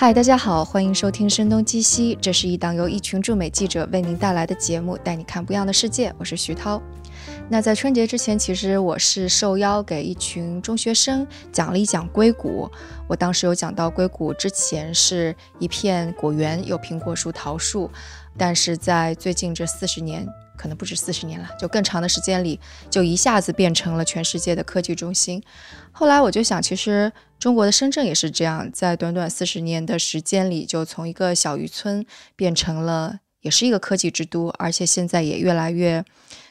嗨，大家好，欢迎收听《声东击西》，这是一档由一群驻美记者为您带来的节目，带你看不一样的世界。我是徐涛。那在春节之前，其实我是受邀给一群中学生讲了一讲硅谷。我当时有讲到，硅谷之前是一片果园，有苹果树、桃树，但是在最近这四十年，可能不止四十年了，就更长的时间里，就一下子变成了全世界的科技中心。后来我就想，其实中国的深圳也是这样，在短短四十年的时间里，就从一个小渔村变成了，也是一个科技之都，而且现在也越来越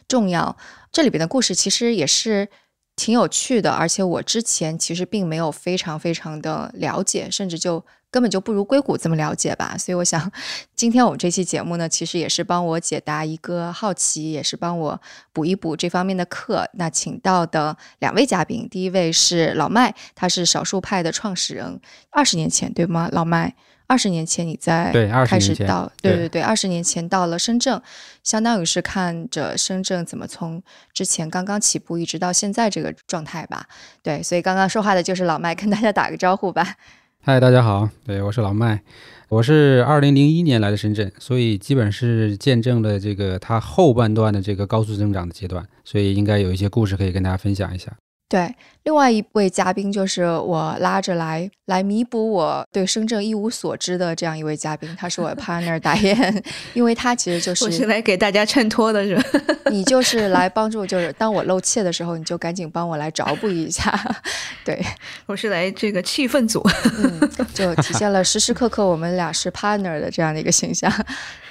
重要。这里边的故事其实也是挺有趣的，而且我之前其实并没有非常非常的了解，甚至就根本就不如硅谷这么了解吧。所以我想，今天我们这期节目呢，其实也是帮我解答一个好奇，也是帮我补一补这方面的课。那请到的两位嘉宾，第一位是老麦，他是少数派的创始人，二十年前对吗？老麦。二十年前你在开始到对对对，二十年前到了深圳，相当于是看着深圳怎么从之前刚刚起步一直到现在这个状态吧。对，所以刚刚说话的就是老麦，跟大家打个招呼吧。嗨，大家好，对我是老麦，我是二零零一年来的深圳，所以基本是见证了这个它后半段的这个高速增长的阶段，所以应该有一些故事可以跟大家分享一下。对，另外一位嘉宾就是我拉着来来弥补我对深圳一无所知的这样一位嘉宾，他是我的 partner 打雁，因为他其实就是我是来给大家衬托的，是吧？你就是来帮助，就是当我露怯的时候，你就赶紧帮我来找补一下。对，我是来这个气氛组，嗯，就体现了时时刻刻我们俩是 partner 的这样的一个形象。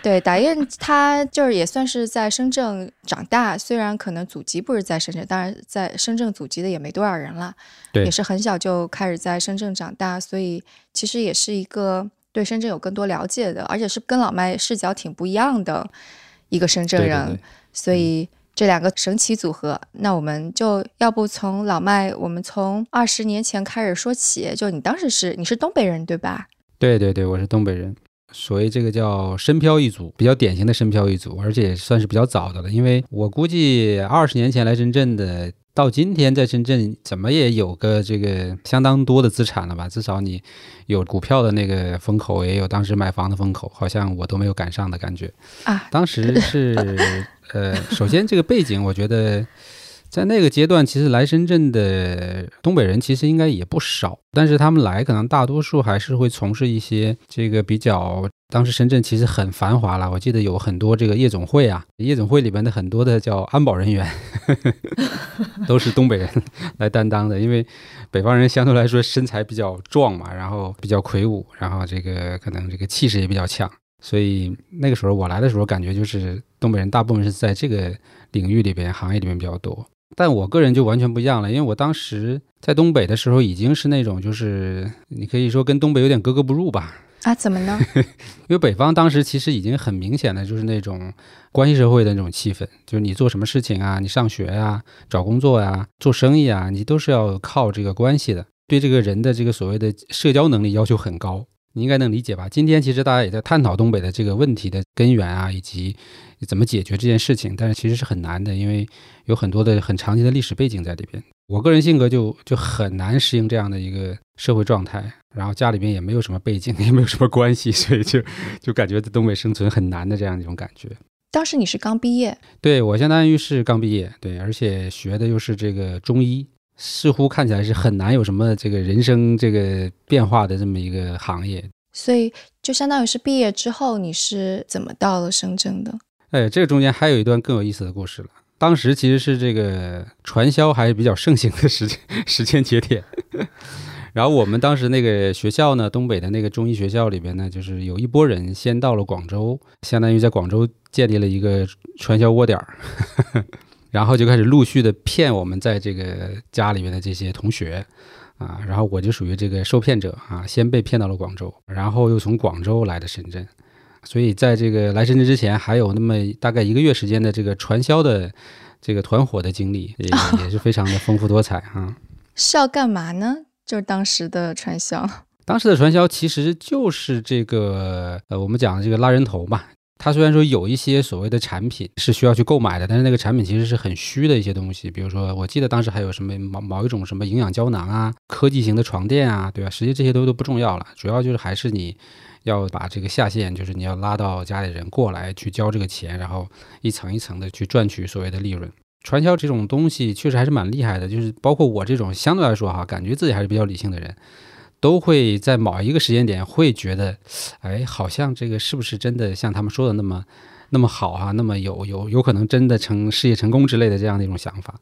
对，打雁他就是也算是在深圳长大，虽然可能祖籍不是在深圳，当然在深圳祖籍的也没多少人了，也是很小就开始在深圳长大，所以其实也是一个对深圳有更多了解的，而且是跟老麦视角挺不一样的一个深圳人，所以这两个神奇组合，那我们就要不从老麦，我们从二十年前开始说起，就你当时是你是东北人对吧？对对对，我是东北人。所谓这个叫深漂一族，比较典型的深漂一族，而且算是比较早的了。因为我估计二十年前来深圳的，到今天在深圳怎么也有个这个相当多的资产了吧？至少你有股票的那个风口，也有当时买房的风口，好像我都没有赶上的感觉啊。当时是 呃，首先这个背景，我觉得。在那个阶段，其实来深圳的东北人其实应该也不少，但是他们来可能大多数还是会从事一些这个比较。当时深圳其实很繁华了，我记得有很多这个夜总会啊，夜总会里边的很多的叫安保人员，都是东北人来担当的。因为北方人相对来说身材比较壮嘛，然后比较魁梧，然后这个可能这个气势也比较强，所以那个时候我来的时候，感觉就是东北人大部分是在这个领域里边、行业里面比较多。但我个人就完全不一样了，因为我当时在东北的时候，已经是那种就是你可以说跟东北有点格格不入吧。啊，怎么呢？因为北方当时其实已经很明显的就是那种关系社会的那种气氛，就是你做什么事情啊，你上学呀、找工作呀、做生意啊，你都是要靠这个关系的，对这个人的这个所谓的社交能力要求很高。你应该能理解吧？今天其实大家也在探讨东北的这个问题的根源啊，以及怎么解决这件事情，但是其实是很难的，因为有很多的很长期的历史背景在里边。我个人性格就就很难适应这样的一个社会状态，然后家里边也没有什么背景，也没有什么关系，所以就就感觉在东北生存很难的这样一种感觉。当时你是刚毕业？对我相当于是刚毕业，对，而且学的又是这个中医。似乎看起来是很难有什么这个人生这个变化的这么一个行业，所以就相当于是毕业之后你是怎么到了深圳的？哎，这个中间还有一段更有意思的故事了。当时其实是这个传销还是比较盛行的时间 时间节点，然后我们当时那个学校呢，东北的那个中医学校里边呢，就是有一波人先到了广州，相当于在广州建立了一个传销窝点儿。然后就开始陆续的骗我们在这个家里面的这些同学，啊，然后我就属于这个受骗者啊，先被骗到了广州，然后又从广州来的深圳，所以在这个来深圳之前，还有那么大概一个月时间的这个传销的这个团伙的经历，也也是非常的丰富多彩啊。是要干嘛呢？就是当时的传销，当时的传销其实就是这个呃，我们讲的这个拉人头嘛。它虽然说有一些所谓的产品是需要去购买的，但是那个产品其实是很虚的一些东西。比如说，我记得当时还有什么某某一种什么营养胶囊啊、科技型的床垫啊，对吧？实际这些都都不重要了，主要就是还是你要把这个下线，就是你要拉到家里人过来去交这个钱，然后一层一层的去赚取所谓的利润。传销这种东西确实还是蛮厉害的，就是包括我这种相对来说哈，感觉自己还是比较理性的人。都会在某一个时间点会觉得，哎，好像这个是不是真的像他们说的那么那么好啊？那么有有有可能真的成事业成功之类的这样的一种想法，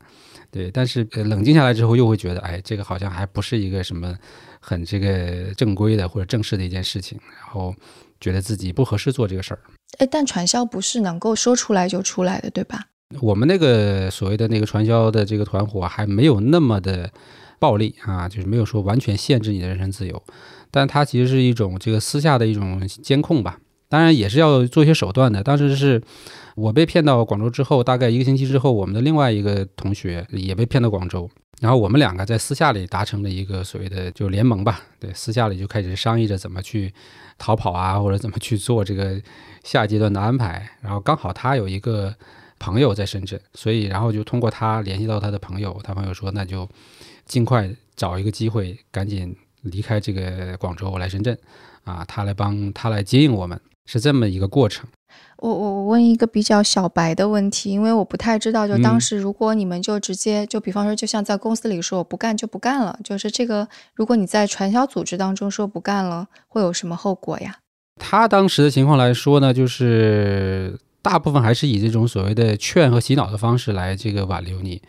对。但是冷静下来之后，又会觉得，哎，这个好像还不是一个什么很这个正规的或者正式的一件事情，然后觉得自己不合适做这个事儿。哎，但传销不是能够说出来就出来的，对吧？我们那个所谓的那个传销的这个团伙还没有那么的。暴力啊，就是没有说完全限制你的人身自由，但它其实是一种这个私下的一种监控吧。当然也是要做一些手段的。当时是我被骗到广州之后，大概一个星期之后，我们的另外一个同学也被骗到广州，然后我们两个在私下里达成了一个所谓的就联盟吧。对，私下里就开始商议着怎么去逃跑啊，或者怎么去做这个下阶段的安排。然后刚好他有一个朋友在深圳，所以然后就通过他联系到他的朋友，他朋友说那就。尽快找一个机会，赶紧离开这个广州来深圳，啊，他来帮他来接应我们，是这么一个过程。我我我问一个比较小白的问题，因为我不太知道，就当时如果你们就直接就比方说，就像在公司里说我不干就不干了，就是这个，如果你在传销组织当中说不干了，会有什么后果呀？他当时的情况来说呢，就是大部分还是以这种所谓的劝和洗脑的方式来这个挽留你。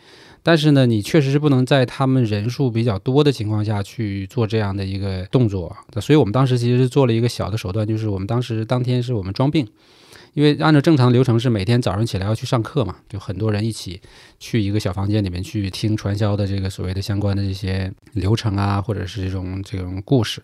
但是呢，你确实是不能在他们人数比较多的情况下去做这样的一个动作。所以我们当时其实是做了一个小的手段，就是我们当时当天是我们装病，因为按照正常流程是每天早上起来要去上课嘛，就很多人一起去一个小房间里面去听传销的这个所谓的相关的这些流程啊，或者是这种这种故事。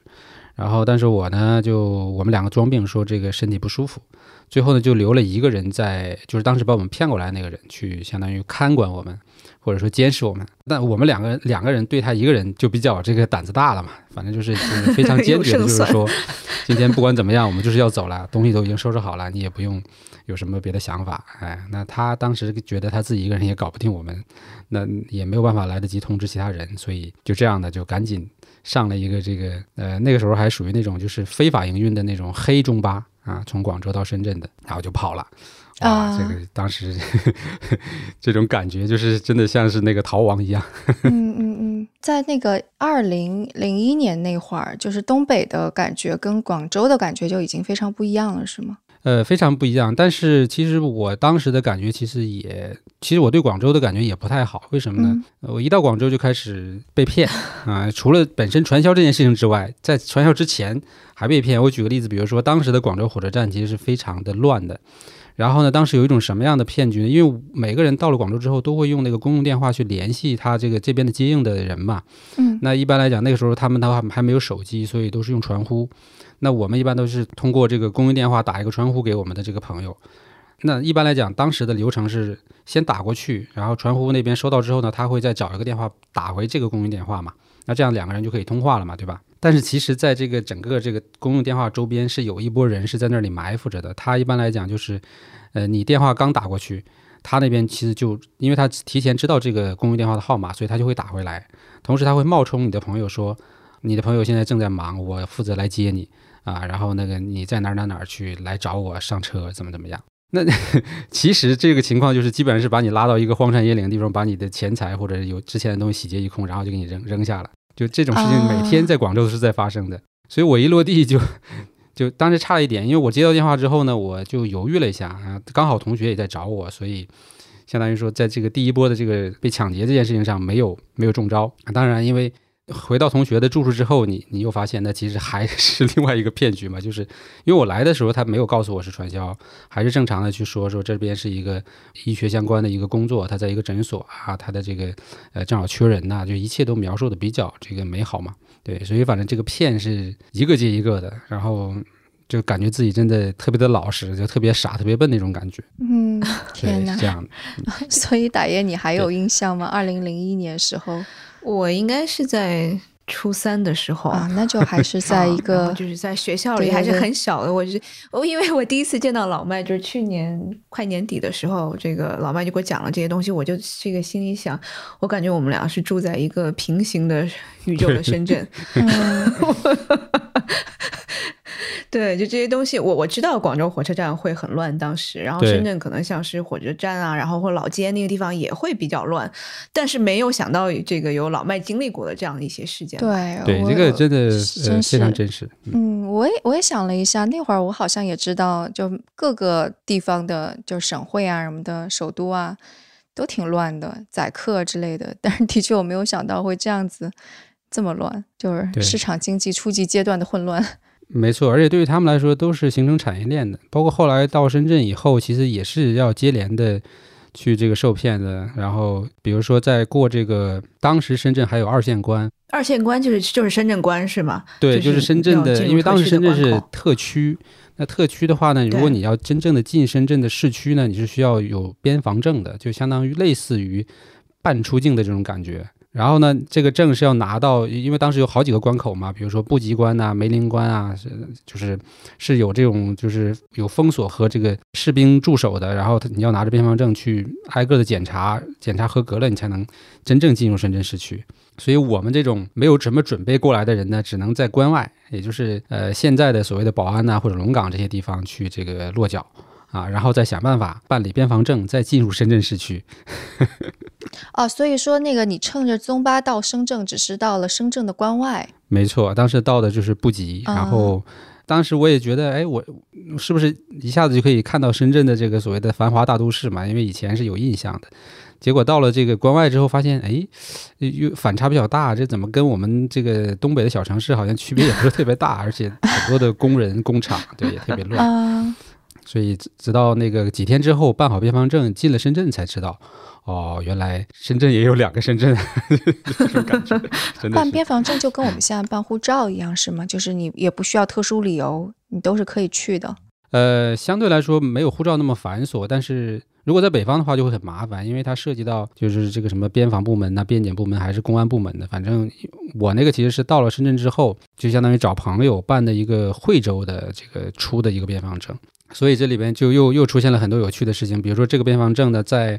然后，但是我呢，就我们两个装病说这个身体不舒服，最后呢就留了一个人在，就是当时把我们骗过来那个人去，相当于看管我们。或者说监视我们，但我们两个两个人对他一个人就比较这个胆子大了嘛，反正就是非常坚决的，就是说 今天不管怎么样，我们就是要走了，东西都已经收拾好了，你也不用有什么别的想法。哎，那他当时觉得他自己一个人也搞不定我们，那也没有办法来得及通知其他人，所以就这样的就赶紧上了一个这个呃那个时候还属于那种就是非法营运的那种黑中巴啊，从广州到深圳的，然后就跑了。啊，这个当时 这种感觉就是真的像是那个逃亡一样。嗯嗯嗯，在那个二零零一年那会儿，就是东北的感觉跟广州的感觉就已经非常不一样了，是吗？呃，非常不一样。但是其实我当时的感觉，其实也，其实我对广州的感觉也不太好。为什么呢？我一到广州就开始被骗啊！除了本身传销这件事情之外，在传销之前还被骗。我举个例子，比如说当时的广州火车站其实是非常的乱的。然后呢？当时有一种什么样的骗局呢？因为每个人到了广州之后，都会用那个公用电话去联系他这个这边的接应的人嘛。嗯。那一般来讲，那个时候他们的话还没有手机，所以都是用传呼。那我们一般都是通过这个公用电话打一个传呼给我们的这个朋友。那一般来讲，当时的流程是先打过去，然后传呼那边收到之后呢，他会再找一个电话打回这个公用电话嘛。那这样两个人就可以通话了嘛，对吧？但是其实，在这个整个这个公用电话周边，是有一波人是在那里埋伏着的。他一般来讲就是，呃，你电话刚打过去，他那边其实就因为他提前知道这个公用电话的号码，所以他就会打回来。同时，他会冒充你的朋友说，你的朋友现在正在忙，我负责来接你啊。然后那个你在哪哪哪去来找我上车，怎么怎么样？那其实这个情况就是基本上是把你拉到一个荒山野岭的地方，把你的钱财或者有之前的东西洗劫一空，然后就给你扔扔下了。就这种事情每天在广州都是在发生的，所以我一落地就就当时差了一点，因为我接到电话之后呢，我就犹豫了一下啊，刚好同学也在找我，所以相当于说在这个第一波的这个被抢劫这件事情上没有没有中招。当然，因为。回到同学的住处之后，你你又发现那其实还是另外一个骗局嘛？就是因为我来的时候他没有告诉我是传销，还是正常的去说说这边是一个医学相关的一个工作，他在一个诊所啊，他的这个呃正好缺人呐，就一切都描述的比较这个美好嘛。对，所以反正这个骗是一个接一个的，然后就感觉自己真的特别的老实，就特别傻、特别笨那种感觉。嗯，天哪，这样。所以打爷，你还有印象吗？二零零一年时候。我应该是在初三的时候啊，那就还是在 一个就是在学校里还是很小的。我是我，因为我第一次见到老麦就是去年快年底的时候，这个老麦就给我讲了这些东西，我就这个心里想，我感觉我们俩是住在一个平行的宇宙的深圳。对，就这些东西，我我知道广州火车站会很乱，当时，然后深圳可能像是火车站啊，然后或老街那个地方也会比较乱，但是没有想到这个有老麦经历过的这样的一些事件。对，对，这个真的呃非常真实。嗯，我也我也想了一下，那会儿我好像也知道，就各个地方的，就省会啊什么的，首都啊，都挺乱的，宰客之类的。但是的确我没有想到会这样子这么乱，就是市场经济初级阶段的混乱。没错，而且对于他们来说都是形成产业链的，包括后来到深圳以后，其实也是要接连的去这个受骗的。然后比如说在过这个，当时深圳还有二线关，二线关就是就是深圳关是吗？对，就是深圳的，因为当时深圳是特区。那特区的话呢，如果你要真正的进深圳的市区呢，你是需要有边防证的，就相当于类似于半出境的这种感觉。然后呢，这个证是要拿到，因为当时有好几个关口嘛，比如说布吉关呐、梅林关啊，是就是是有这种就是有封锁和这个士兵驻守的。然后你要拿着边防证去挨个的检查，检查合格了，你才能真正进入深圳市区。所以我们这种没有什么准备过来的人呢，只能在关外，也就是呃现在的所谓的宝安呐或者龙岗这些地方去这个落脚。啊，然后再想办法办理边防证，再进入深圳市区。哦，所以说那个你乘着中巴到深圳，只是到了深圳的关外。没错，当时到的就是布吉，然后当时我也觉得，哎，我是不是一下子就可以看到深圳的这个所谓的繁华大都市嘛？因为以前是有印象的。结果到了这个关外之后，发现，哎，又反差比较大，这怎么跟我们这个东北的小城市好像区别也不是特别大，而且很多的工人工厂，对，也特别乱。所以直到那个几天之后办好边防证进了深圳才知道，哦，原来深圳也有两个深圳，这种感觉。办边防证就跟我们现在办护照一样是吗？就是你也不需要特殊理由，你都是可以去的。呃，相对来说没有护照那么繁琐，但是如果在北方的话就会很麻烦，因为它涉及到就是这个什么边防部门呐、边检部门还是公安部门的。反正我那个其实是到了深圳之后，就相当于找朋友办的一个惠州的这个出的一个边防证。所以这里边就又又出现了很多有趣的事情，比如说这个边防证呢，在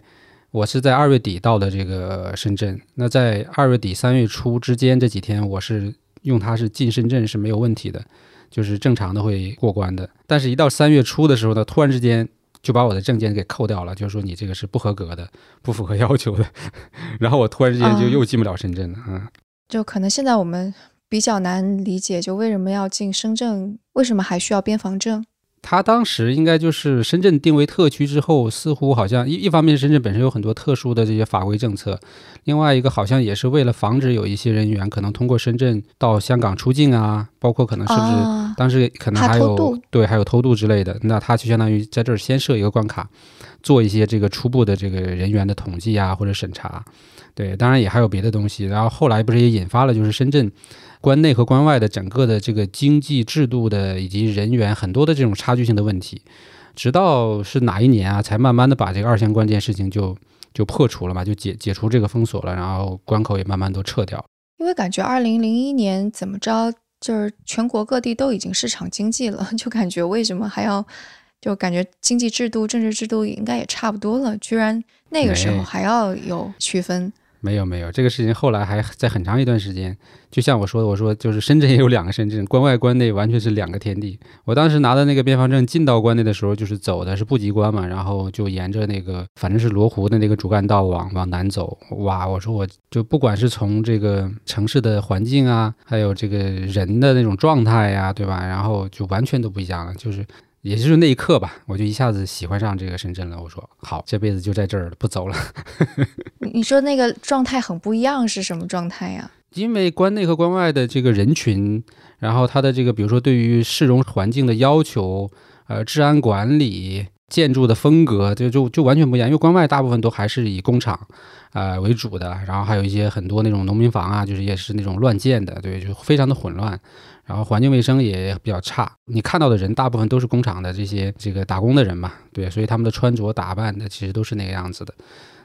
我是在二月底到的这个深圳，那在二月底三月初之间这几天，我是用它是进深圳是没有问题的，就是正常的会过关的。但是，一到三月初的时候呢，突然之间就把我的证件给扣掉了，就是说你这个是不合格的，不符合要求的。然后我突然之间就又进不了深圳了啊！就可能现在我们比较难理解，就为什么要进深圳，为什么还需要边防证？他当时应该就是深圳定为特区之后，似乎好像一一方面深圳本身有很多特殊的这些法规政策，另外一个好像也是为了防止有一些人员可能通过深圳到香港出境啊，包括可能是不是当时可能还有对还有偷渡之类的，那他就相当于在这儿先设一个关卡，做一些这个初步的这个人员的统计啊或者审查，对，当然也还有别的东西，然后后来不是也引发了就是深圳。关内和关外的整个的这个经济制度的以及人员很多的这种差距性的问题，直到是哪一年啊，才慢慢的把这个二线关这件事情就就破除了嘛，就解解除这个封锁了，然后关口也慢慢都撤掉。因为感觉二零零一年怎么着，就是全国各地都已经市场经济了，就感觉为什么还要，就感觉经济制度、政治制度应该也差不多了，居然那个时候还要有区分。没有没有，这个事情后来还在很长一段时间，就像我说的，我说就是深圳也有两个深圳，关外关内完全是两个天地。我当时拿的那个边防证进到关内的时候，就是走的是布吉关嘛，然后就沿着那个反正是罗湖的那个主干道往往南走。哇，我说我就不管是从这个城市的环境啊，还有这个人的那种状态呀，对吧？然后就完全都不一样了，就是。也就是那一刻吧，我就一下子喜欢上这个深圳了。我说好，这辈子就在这儿了，不走了。你说那个状态很不一样，是什么状态呀？因为关内和关外的这个人群，然后它的这个，比如说对于市容环境的要求，呃，治安管理、建筑的风格，就就就完全不一样。因为关外大部分都还是以工厂，呃为主的，然后还有一些很多那种农民房啊，就是也是那种乱建的，对，就非常的混乱。然后环境卫生也比较差，你看到的人大部分都是工厂的这些这个打工的人嘛，对，所以他们的穿着打扮的其实都是那个样子的，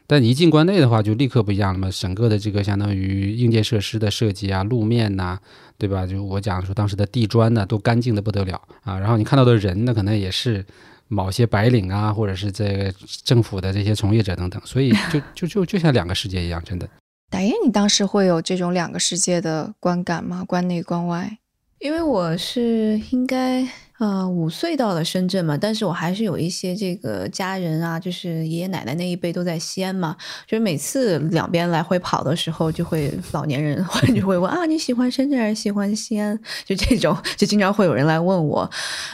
但你一进关内的话，就立刻不一样了嘛，整个的这个相当于硬件设施的设计啊，路面呐、对吧？就我讲说当时的地砖呢，都干净的不得了啊。然后你看到的人呢，可能也是某些白领啊，或者是这个政府的这些从业者等等，所以就 就就就像两个世界一样，真的。打燕，你当时会有这种两个世界的观感吗？关内关外？因为我是应该呃五岁到了深圳嘛，但是我还是有一些这个家人啊，就是爷爷奶奶那一辈都在西安嘛，就是每次两边来回跑的时候，就会老年人 就会问啊你喜欢深圳还是喜欢西安？就这种，就经常会有人来问我。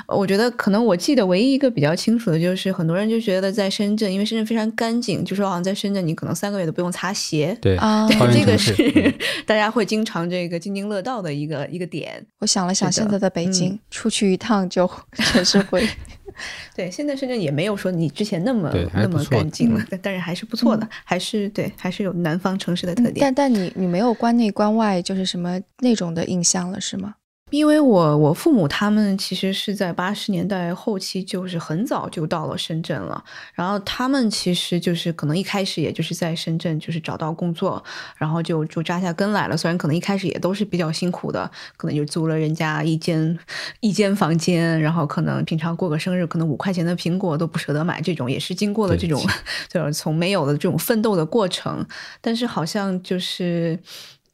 我觉得可能我记得唯一一个比较清楚的就是，很多人就觉得在深圳，因为深圳非常干净，就说好像在深圳你可能三个月都不用擦鞋。对啊花园这个是 大家会经常这个津津乐道的一个一个点。我想了想，现在在北京、嗯出去一趟就 全是灰。对，现在深圳也没有说你之前那么那么干净了，但但是还是不错的，还是对，还是有南方城市的特点。但但你你没有关内关外，就是什么那种的印象了，是吗？因为我我父母他们其实是在八十年代后期，就是很早就到了深圳了。然后他们其实就是可能一开始也就是在深圳就是找到工作，然后就就扎下根来了。虽然可能一开始也都是比较辛苦的，可能就租了人家一间一间房间，然后可能平常过个生日，可能五块钱的苹果都不舍得买，这种也是经过了这种 就是从没有的这种奋斗的过程。但是好像就是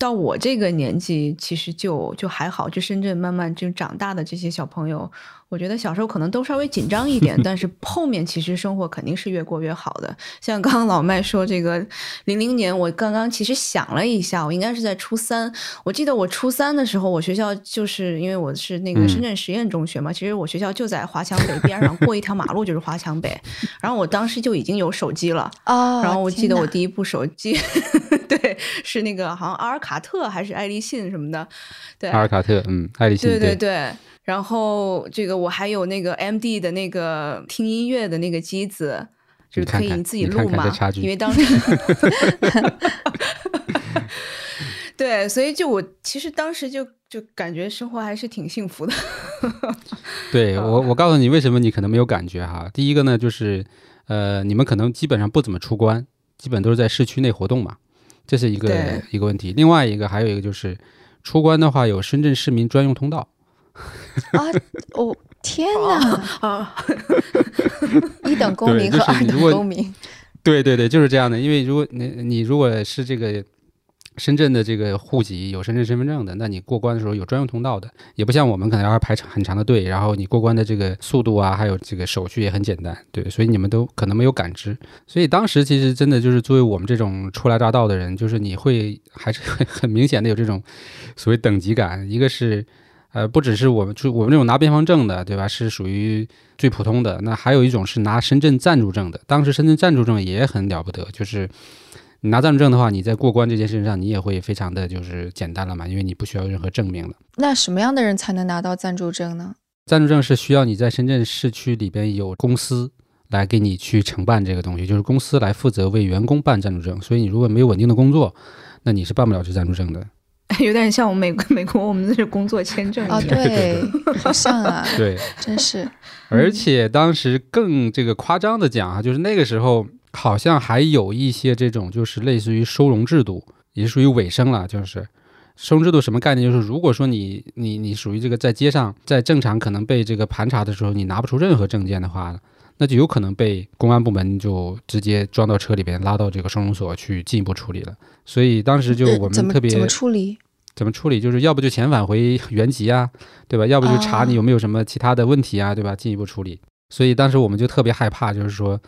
到我这个年纪，其实就就还好，就深圳慢慢就长大的这些小朋友，我觉得小时候可能都稍微紧张一点，但是后面其实生活肯定是越过越好的。像刚刚老麦说这个零零年，我刚刚其实想了一下，我应该是在初三。我记得我初三的时候，我学校就是因为我是那个嗯深圳实验中学嘛，其实我学校就在华强北边上，过一条马路就是华强北。然后我当时就已经有手机了。啊、然后我记得我第一部手机，对，是那个好像阿尔卡特还是爱立信什么的，对，阿尔卡特，嗯，爱立信，对对对。然后这个我还有那个 M D 的那个听音乐的那个机子，就是可以你自己录嘛因为当 时。对，所以就我其实当时就就感觉生活还是挺幸福的。对我，我告诉你为什么你可能没有感觉哈。第一个呢，就是呃，你们可能基本上不怎么出关，基本都是在市区内活动嘛，这是一个一个问题。另外一个还有一个就是，出关的话有深圳市民专用通道，啊！哦，天哪！啊，一等公民对和二等公民，对对对，就是这样的。因为如果你你如果是这个深圳的这个户籍有深圳身份证的，那你过关的时候有专用通道的，也不像我们可能要排很长的队，然后你过关的这个速度啊，还有这个手续也很简单，对，所以你们都可能没有感知。所以当时其实真的就是作为我们这种初来乍到的人，就是你会还是会很明显的有这种所谓等级感，一个是。呃，不只是我们，就我们这种拿边防证的，对吧？是属于最普通的。那还有一种是拿深圳暂住证的。当时深圳暂住证也很了不得，就是你拿暂住证的话，你在过关这件事情上，你也会非常的就是简单了嘛，因为你不需要任何证明了。那什么样的人才能拿到暂住证呢？暂住证是需要你在深圳市区里边有公司来给你去承办这个东西，就是公司来负责为员工办暂住证。所以你如果没有稳定的工作，那你是办不了这暂住证的。有点像我们美国美国我们那是工作签证一啊，样。对，好像啊，对，真是而且当时更这个夸张的讲啊，就是那个时候好像还有一些这种就是类似于收容制度，也属于尾声了。就是收容制度什么概念？就是如果说你你你属于这个在街上，在正常可能被这个盘查的时候，你拿不出任何证件的话，那就有可能被公安部门就直接装到车里边，拉到这个收容所去进一步处理了。所以当时就呃我们特别怎么怎么处理？怎么处理？就是要不就遣返回原籍啊，对吧？要不就查你有没有什么其他的问题啊，对吧？进一步处理。所以当时我们就特别害怕，就是说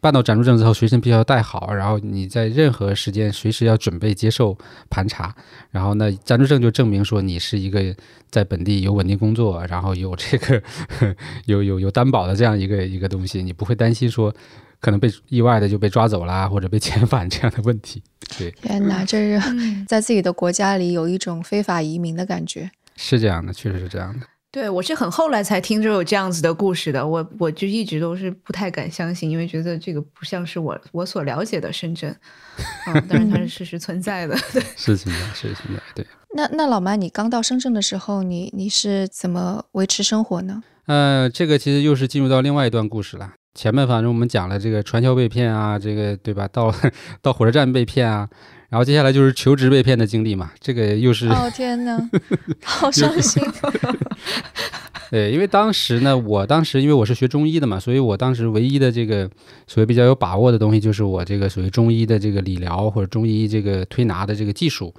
办到暂住证之后，随身必须要带好，然后你在任何时间随时要准备接受盘查。然后呢，暂住证就证明说你是一个在本地有稳定工作，然后有这个 有有有担保的这样一个一个东西，你不会担心说可能被意外的就被抓走啦，或者被遣返这样的问题。对，天哪，这是嗯在自己的国家里有一种非法移民的感觉。是这样的，确实是这样的。对，我是很后来才听说有这样子的故事的，我我就一直都是不太敢相信，因为觉得这个不像是我我所了解的深圳，嗯，但是它是事实存在的。对，是存在，是存在，对。那那老妈，你刚到深圳的时候，你你是怎么维持生活呢？呃，这个其实又是进入到另外一段故事了。前面反正我们讲了这个传销被骗啊，这个对吧？到 到火车站被骗啊，然后接下来就是求职被骗的经历嘛，这个又是哦天哪，好伤心。对，因为当时呢，我当时因为我是学中医的嘛，所以我当时唯一的这个所谓比较有把握的东西，就是我这个属于中医的这个理疗或者中医这个推拿的这个技术。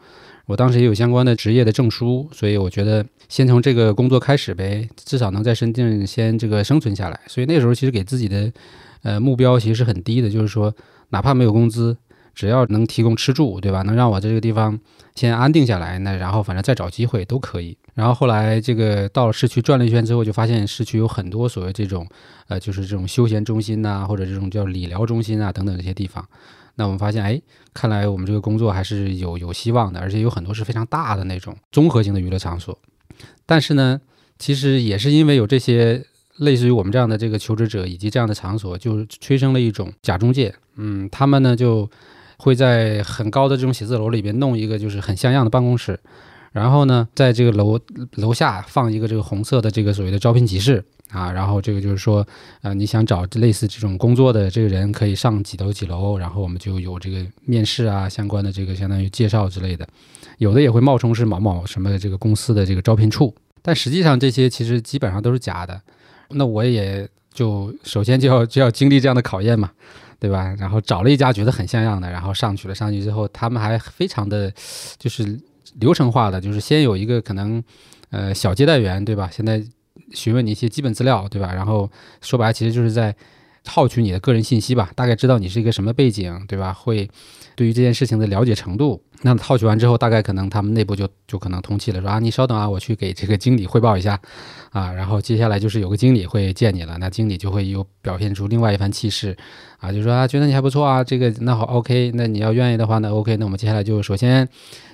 我当时也有相关的职业的证书，所以我觉得先从这个工作开始呗，至少能在深圳先这个生存下来。所以那时候其实给自己的呃目标其实是很低的，就是说哪怕没有工资。只要能提供吃住，对吧？能让我在这个地方先安定下来，那然后反正再找机会都可以。然后后来这个到了市区转了一圈之后，就发现市区有很多所谓这种，呃，就是这种休闲中心呐，或者这种叫理疗中心啊等等这些地方。那我们发现，哎，看来我们这个工作还是有有希望的，而且有很多是非常大的那种综合性的娱乐场所。但是呢，其实也是因为有这些类似于我们这样的这个求职者以及这样的场所，就催生了一种假中介。嗯，他们呢就。会在很高的这种写字楼里边弄一个就是很像样的办公室，然后呢，在这个楼楼下放一个这个红色的这个所谓的招聘启事啊，然后这个就是说，呃，你想找类似这种工作的这个人可以上几楼几楼，然后我们就有这个面试啊相关的这个相当于介绍之类的，有的也会冒充是某某什么这个公司的这个招聘处，但实际上这些其实基本上都是假的。那我也就首先就要就要经历这样的考验嘛。对吧？然后找了一家觉得很像样的，然后上去了。上去之后，他们还非常的，就是流程化的，就是先有一个可能，呃，小接待员，对吧？现在询问你一些基本资料，对吧？然后说白了，其实就是在套取你的个人信息吧，大概知道你是一个什么背景，对吧？会对于这件事情的了解程度。那套取完之后，大概可能他们内部就就可能通气了，说啊，你稍等啊，我去给这个经理汇报一下，啊，然后接下来就是有个经理会见你了，那经理就会有表现出另外一番气势，啊，就说啊，觉得你还不错啊，这个那好，OK，那你要愿意的话呢，OK，那我们接下来就首先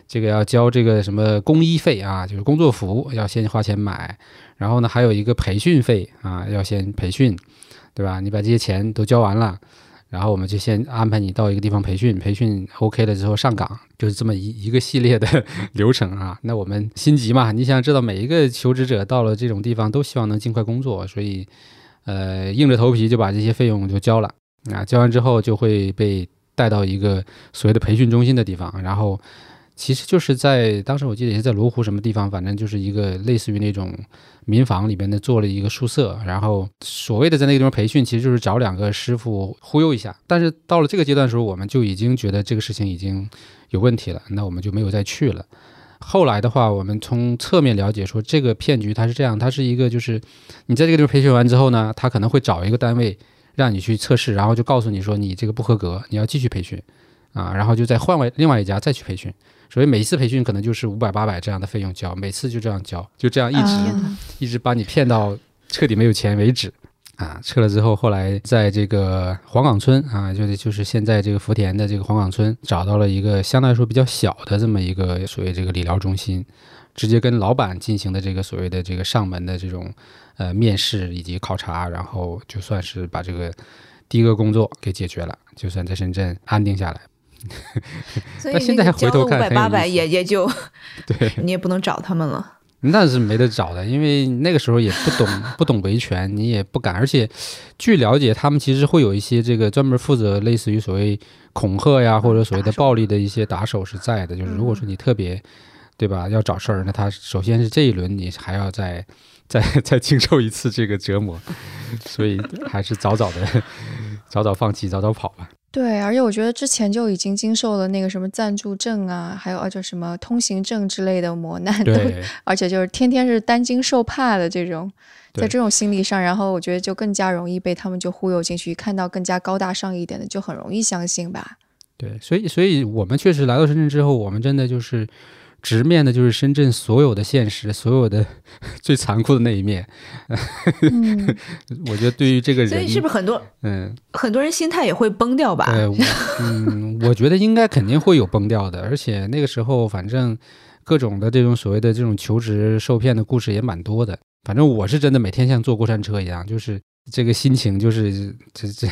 这个要交这个什么工衣费啊，就是工作服要先花钱买，然后呢还有一个培训费啊，要先培训，对吧？你把这些钱都交完了。然后我们就先安排你到一个地方培训，培训 OK 了之后上岗，就是这么一一个系列的流程啊。那我们心急嘛，你想知道每一个求职者到了这种地方都希望能尽快工作，所以呃硬着头皮就把这些费用就交了啊。交完之后就会被带到一个所谓的培训中心的地方，然后。其实就是在当时，我记得也是在罗湖什么地方，反正就是一个类似于那种民房里边的做了一个宿舍，然后所谓的在那个地方培训，其实就是找两个师傅忽悠一下。但是到了这个阶段的时候，我们就已经觉得这个事情已经有问题了，那我们就没有再去了。后来的话，我们从侧面了解说，这个骗局它是这样，它是一个就是你在这个地方培训完之后呢，他可能会找一个单位让你去测试，然后就告诉你说你这个不合格，你要继续培训啊，然后就再换外另外一家再去培训。所以每一次培训可能就是五百八百这样的费用交，每次就这样交，就这样一直一直把你骗到彻底没有钱为止，啊，撤了之后，后来在这个黄岗村啊，就是就是现在这个福田的这个黄岗村，找到了一个相对来说比较小的这么一个所谓这个理疗中心，直接跟老板进行的这个所谓的这个上门的这种呃面试以及考察，然后就算是把这个第一个工作给解决了，就算在深圳安定下来。那现在回头看，五百八百也也就，对 你也不能找他们了。那是没得找的，因为那个时候也不懂不懂维权，你也不敢。而且据了解，他们其实会有一些这个专门负责类似于所谓恐吓呀，或者所谓的暴力的一些打手是在的。就是如果说你特别对吧，要找事儿，那他首先是这一轮你还要再再再经受一次这个折磨，所以还是早早的 早早放弃，早早跑吧。对，而且我觉得之前就已经经受了那个什么暂住证啊，还有啊就什么通行证之类的磨难，对，而且就是天天是担惊受怕的这种，在这种心理上，然后我觉得就更加容易被他们就忽悠进去，看到更加高大上一点的，就很容易相信吧。对，所以，所以我们确实来到深圳之后，我们真的就是。直面的就是深圳所有的现实，所有的 最残酷的那一面。我觉得对于这个人，所以是不是很多嗯很多人心态也会崩掉吧？对，嗯，我觉得应该肯定会有崩掉的。而且那个时候，反正各种的这种所谓的这种求职受骗的故事也蛮多的。反正我是真的每天像坐过山车一样，就是这个心情就是这这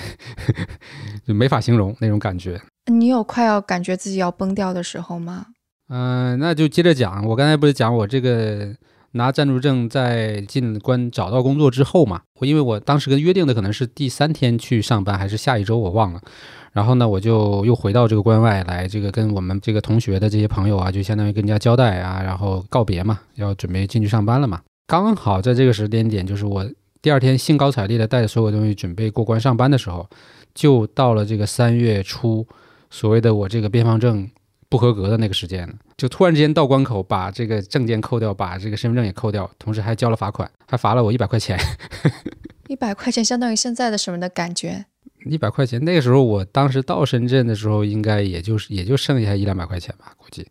就没法形容那种感觉。你有快要感觉自己要崩掉的时候吗？嗯，那就接着讲。我刚才不是讲我这个拿暂住证在进关找到工作之后嘛，我因为我当时跟约定的可能是第三天去上班，还是下一周我忘了。然后呢，我就又回到这个关外来，这个跟我们这个同学的这些朋友啊，就相当于跟人家交代啊，然后告别嘛，要准备进去上班了嘛。刚好在这个时间点，就是我第二天兴高采烈的带着所有东西准备过关上班的时候，就到了这个三月初，所谓的我这个边防证不合格的那个时间了。就突然之间到关口，把这个证件扣掉，把这个身份证也扣掉，同时还交了罚款，还罚了我一百块钱。一百块钱相当于现在的什么的感觉？一百块钱，那个时候我当时到深圳的时候，应该也就是也就剩下一两百块钱吧，估计。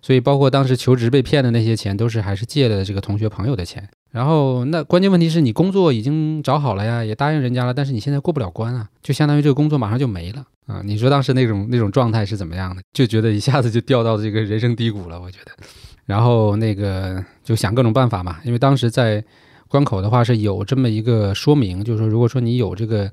所以包括当时求职被骗的那些钱，都是还是借了这个同学朋友的钱。然后那关键问题是你工作已经找好了呀，也答应人家了，但是你现在过不了关啊，就相当于这个工作马上就没了啊。你说当时那种那种状态是怎么样的？就觉得一下子就掉到这个人生低谷了，我觉得。然后那个就想各种办法嘛，因为当时在关口的话是有这么一个说明，就是说如果说你有这个。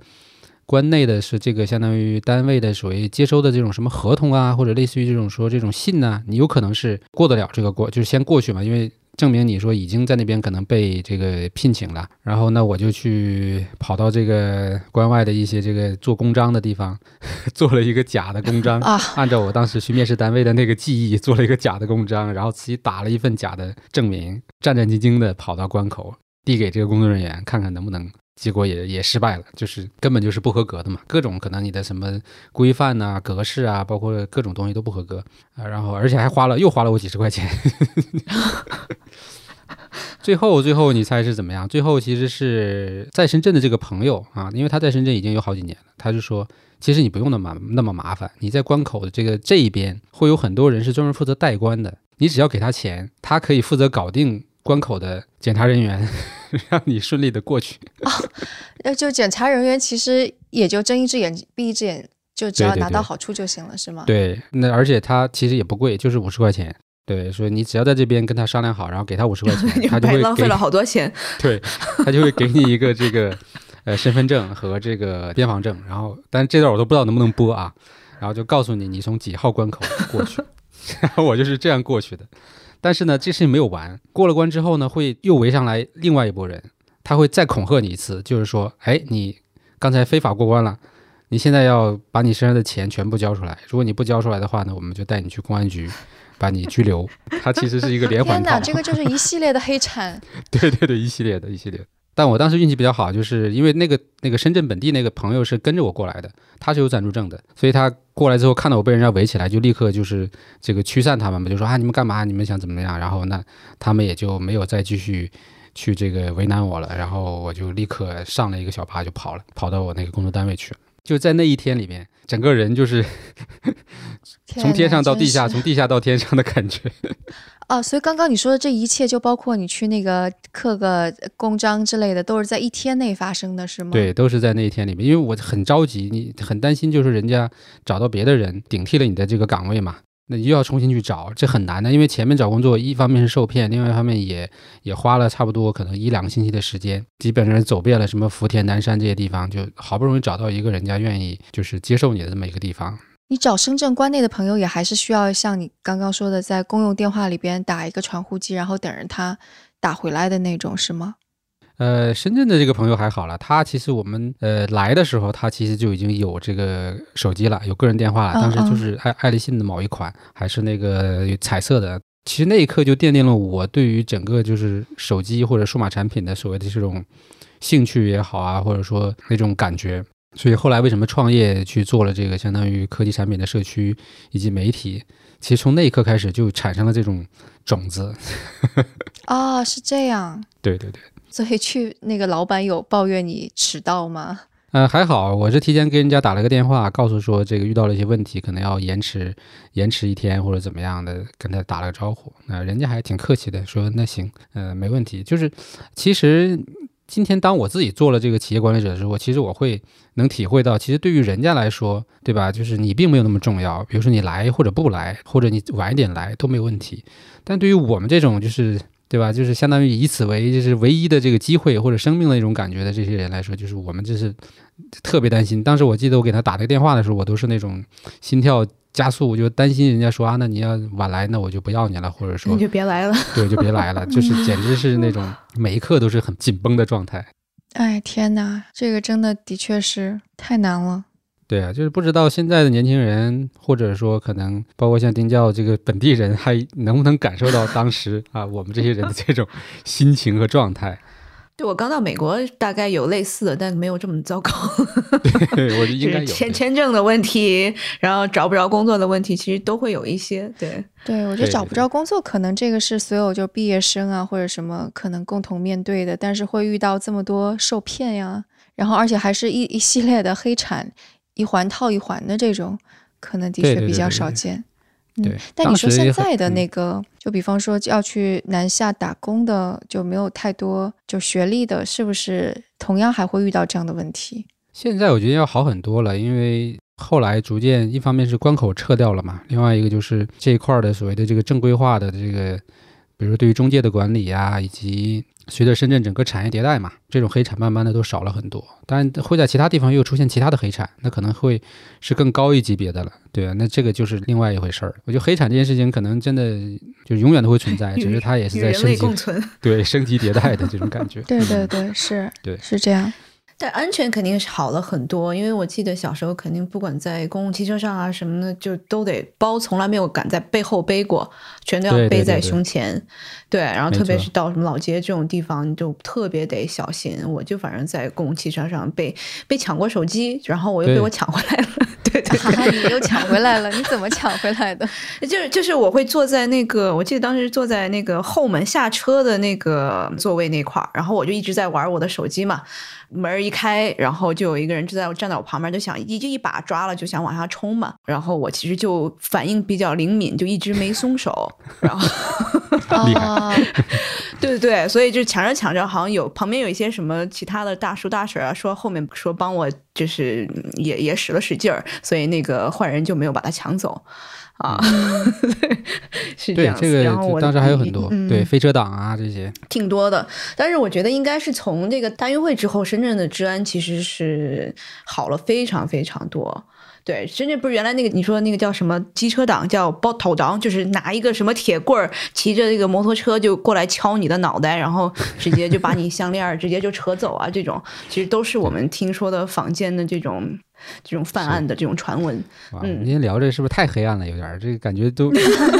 关内的是这个相当于单位的所谓接收的这种什么合同啊，或者类似于这种说这种信呢，你有可能是过得了这个过，就是先过去嘛，因为证明你说已经在那边可能被这个聘请了。然后呢，我就去跑到这个关外的一些这个做公章的地方，做了一个假的公章啊，按照我当时去面试单位的那个记忆做了一个假的公章，然后自己打了一份假的证明，战战兢兢的跑到关口递给这个工作人员，看看能不能。结果也也失败了，就是根本就是不合格的嘛，各种可能你的什么规范呐、格式啊，包括各种东西都不合格啊，然后而且还花了又花了我几十块钱。最后最后你猜是怎么样？最后其实是在深圳的这个朋友啊，因为他在深圳已经有好几年了，他就说，其实你不用那么那么麻烦，你在关口的这个这一边会有很多人是专门负责代关的，你只要给他钱，他可以负责搞定。关口的检查人员，让你顺利的过去啊。那就检查人员其实也就睁一只眼闭一只眼，就只要拿到好处就行了，是吗？对，那而且他其实也不贵，就是五十块钱。对，所以你只要在这边跟他商量好，然后给他五十块钱，他就会浪费了好多钱。对，他就会给你一个这个呃身份证和这个边防证，然后但是这段我都不知道能不能播啊，然后就告诉你你从几号关口过去，然后我就是这样过去的。但是呢，这事情没有完。过了关之后呢，会又围上来另外一拨人，他会再恐吓你一次，就是说，哎，你刚才非法过关了，你现在要把你身上的钱全部交出来。如果你不交出来的话呢，我们就带你去公安局，把你拘留。它其实是一个连环套。天哪，这个就是一系列的黑产。对对对，一系列的一系列。但我当时运气比较好，就是因为那个那个深圳本地那个朋友是跟着我过来的，他是有暂住证的，所以他过来之后看到我被人家围起来，就立刻就是这个驱散他们嘛，就说啊你们干嘛？你们想怎么样？然后那他们也就没有再继续去这个为难我了，然后我就立刻上了一个小巴就跑了，跑到我那个工作单位去了。就在那一天里面，整个人就是从天上到地下，从地下到天上的感觉。哦，所以刚刚你说的这一切，就包括你去那个刻个公章之类的，都是在一天内发生的，是吗？对，都是在那一天里面，因为我很着急，你很担心，就是人家找到别的人顶替了你的这个岗位嘛，那你又要重新去找，这很难的，因为前面找工作，一方面是受骗，另外一方面也也花了差不多可能一两个星期的时间，基本上走遍了什么福田、南山这些地方，就好不容易找到一个人家愿意就是接受你的这么一个地方。你找深圳关内的朋友也还是需要像你刚刚说的，在公用电话里边打一个传呼机，然后等着他打回来的那种，是吗？呃，深圳的这个朋友还好了，他其实我们呃来的时候，他其实就已经有这个手机了，有个人电话了。当时就是爱爱立信的某一款，还是那个彩色的。其实那一刻就奠定了我对于整个就是手机或者数码产品的所谓的这种兴趣也好啊，或者说那种感觉。所以后来为什么创业去做了这个相当于科技产品的社区以及媒体？其实从那一刻开始就产生了这种种子。啊，是这样。对对对。所以去那个老板有抱怨你迟到吗？呃，还好，我是提前给人家打了个电话，告诉说这个遇到了一些问题，可能要延迟延迟一天或者怎么样的，跟他打了个招呼。那人家还挺客气的，说那行，呃，没问题。就是其实。今天当我自己做了这个企业管理者的时候，其实我会能体会到，其实对于人家来说，对吧？就是你并没有那么重要。比如说你来或者不来，或者你晚一点来都没有问题。但对于我们这种就是，对吧？就是相当于以此为就是唯一的这个机会或者生命的一种感觉的这些人来说，就是我们就是特别担心。当时我记得我给他打这个电话的时候，我都是那种心跳加速，我就担心人家说啊，那你要晚来，那我就不要你了，或者说你就别来了，对，就别来了，就是 简直是那种每一刻都是很紧绷的状态。哎，天哪，这个真的的确是太难了。对啊，就是不知道现在的年轻人，或者说可能包括像丁教这个本地人，还能不能感受到当时啊我们这些人的这种心情和状态。对我刚到美国，大概有类似的，但没有这么糟糕。对，我 应该有签签证的问题，然后找不着工作的问题，其实都会有一些。对，对我觉得找不着工作，可能这个是所有就毕业生啊或者什么可能共同面对的，但是会遇到这么多受骗呀，然后而且还是一一系列的黑产，一环套一环的这种，可能的确比较少见。对，但你说现在的那个，就比方说要去南下打工的，就没有太多就学历的，是不是同样还会遇到这样的问题？现在我觉得要好很多了，因为后来逐渐，一方面是关口撤掉了嘛，另外一个就是这一块的所谓的这个正规化的这个，比如说对于中介的管理啊，以及。随着深圳整个产业迭代嘛，这种黑产慢慢的都少了很多，但会在其他地方又出现其他的黑产，那可能会是更高一级别的了，对啊，那这个就是另外一回事儿。我觉得黑产这件事情可能真的就永远都会存在，只是它也是在升级，对升级迭代的这种感觉。对对对，是，对是这样。但安全肯定是好了很多，因为我记得小时候肯定不管在公共汽车上啊什么的，就都得包，从来没有敢在背后背过，全都要背在胸前。对，然后特别是到什么老街这种地方，你就特别得小心。我就反正在公共汽车上被被抢过手机，然后我又被我抢回来了。对对，你又抢回来了？你怎么 抢回来的？就是就是我会坐在那个，我记得当时坐在那个后门下车的那个座位那块儿，然后我就一直在玩我的手机嘛。门一开，然后就有一个人就在我站在我旁边，就想一就一把抓了，就想往下冲嘛。然后我其实就反应比较灵敏，就一直没松手。然后 厉害，对对对，所以就抢着抢着，好像有旁边有一些什么其他的大叔大婶啊，说后面说帮我，就是也也使了使劲儿，所以那个坏人就没有把他抢走。啊，是这样。对，这个当时还有很多，对飞车党啊这些，挺多的。但是我觉得应该是从这个大运会之后，深圳的治安其实是好了非常非常多。对，深圳不是原来那个你说那个叫什么机车党，叫包头党，就是拿一个什么铁棍儿，骑着这个摩托车就过来敲你的脑袋，然后直接就把你项链直接就扯走啊，这种其实都是我们听说的坊间的这种。这种犯案的这种传闻，哇，我们今天聊这是不是太黑暗了？有点这个感觉都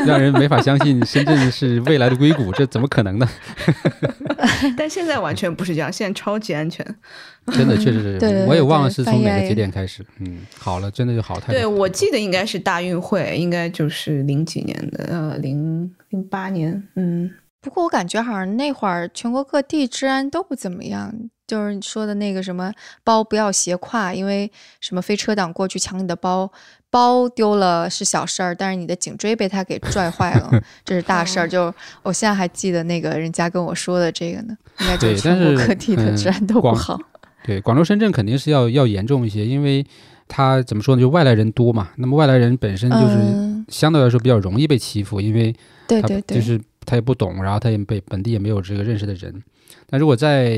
让人没法相信深圳是未来的硅谷，这怎么可能呢？但现在完全不是这样，现在超级安全，真的确实是，我也忘了是从哪个节点开始。嗯，好了，真的就好太多。对我记得应该是大运会，应该就是零几年的，呃，零零八年。嗯，不过我感觉好像那会儿全国各地治安都不怎么样。就是你说的那个什么包不要斜挎，因为什么飞车党过去抢你的包，包丢了是小事儿，但是你的颈椎被他给拽坏了，这是大事儿。就我现在还记得那个人家跟我说的这个呢，应该就是全国各地的治安都不好。对，广州、深圳肯定是要要严重一些，因为他怎么说呢，就外来人多嘛。那么外来人本身就是相对来说比较容易被欺负，因为对对对，就是他也不懂，然后他也被本地也没有这个认识的人。但如果在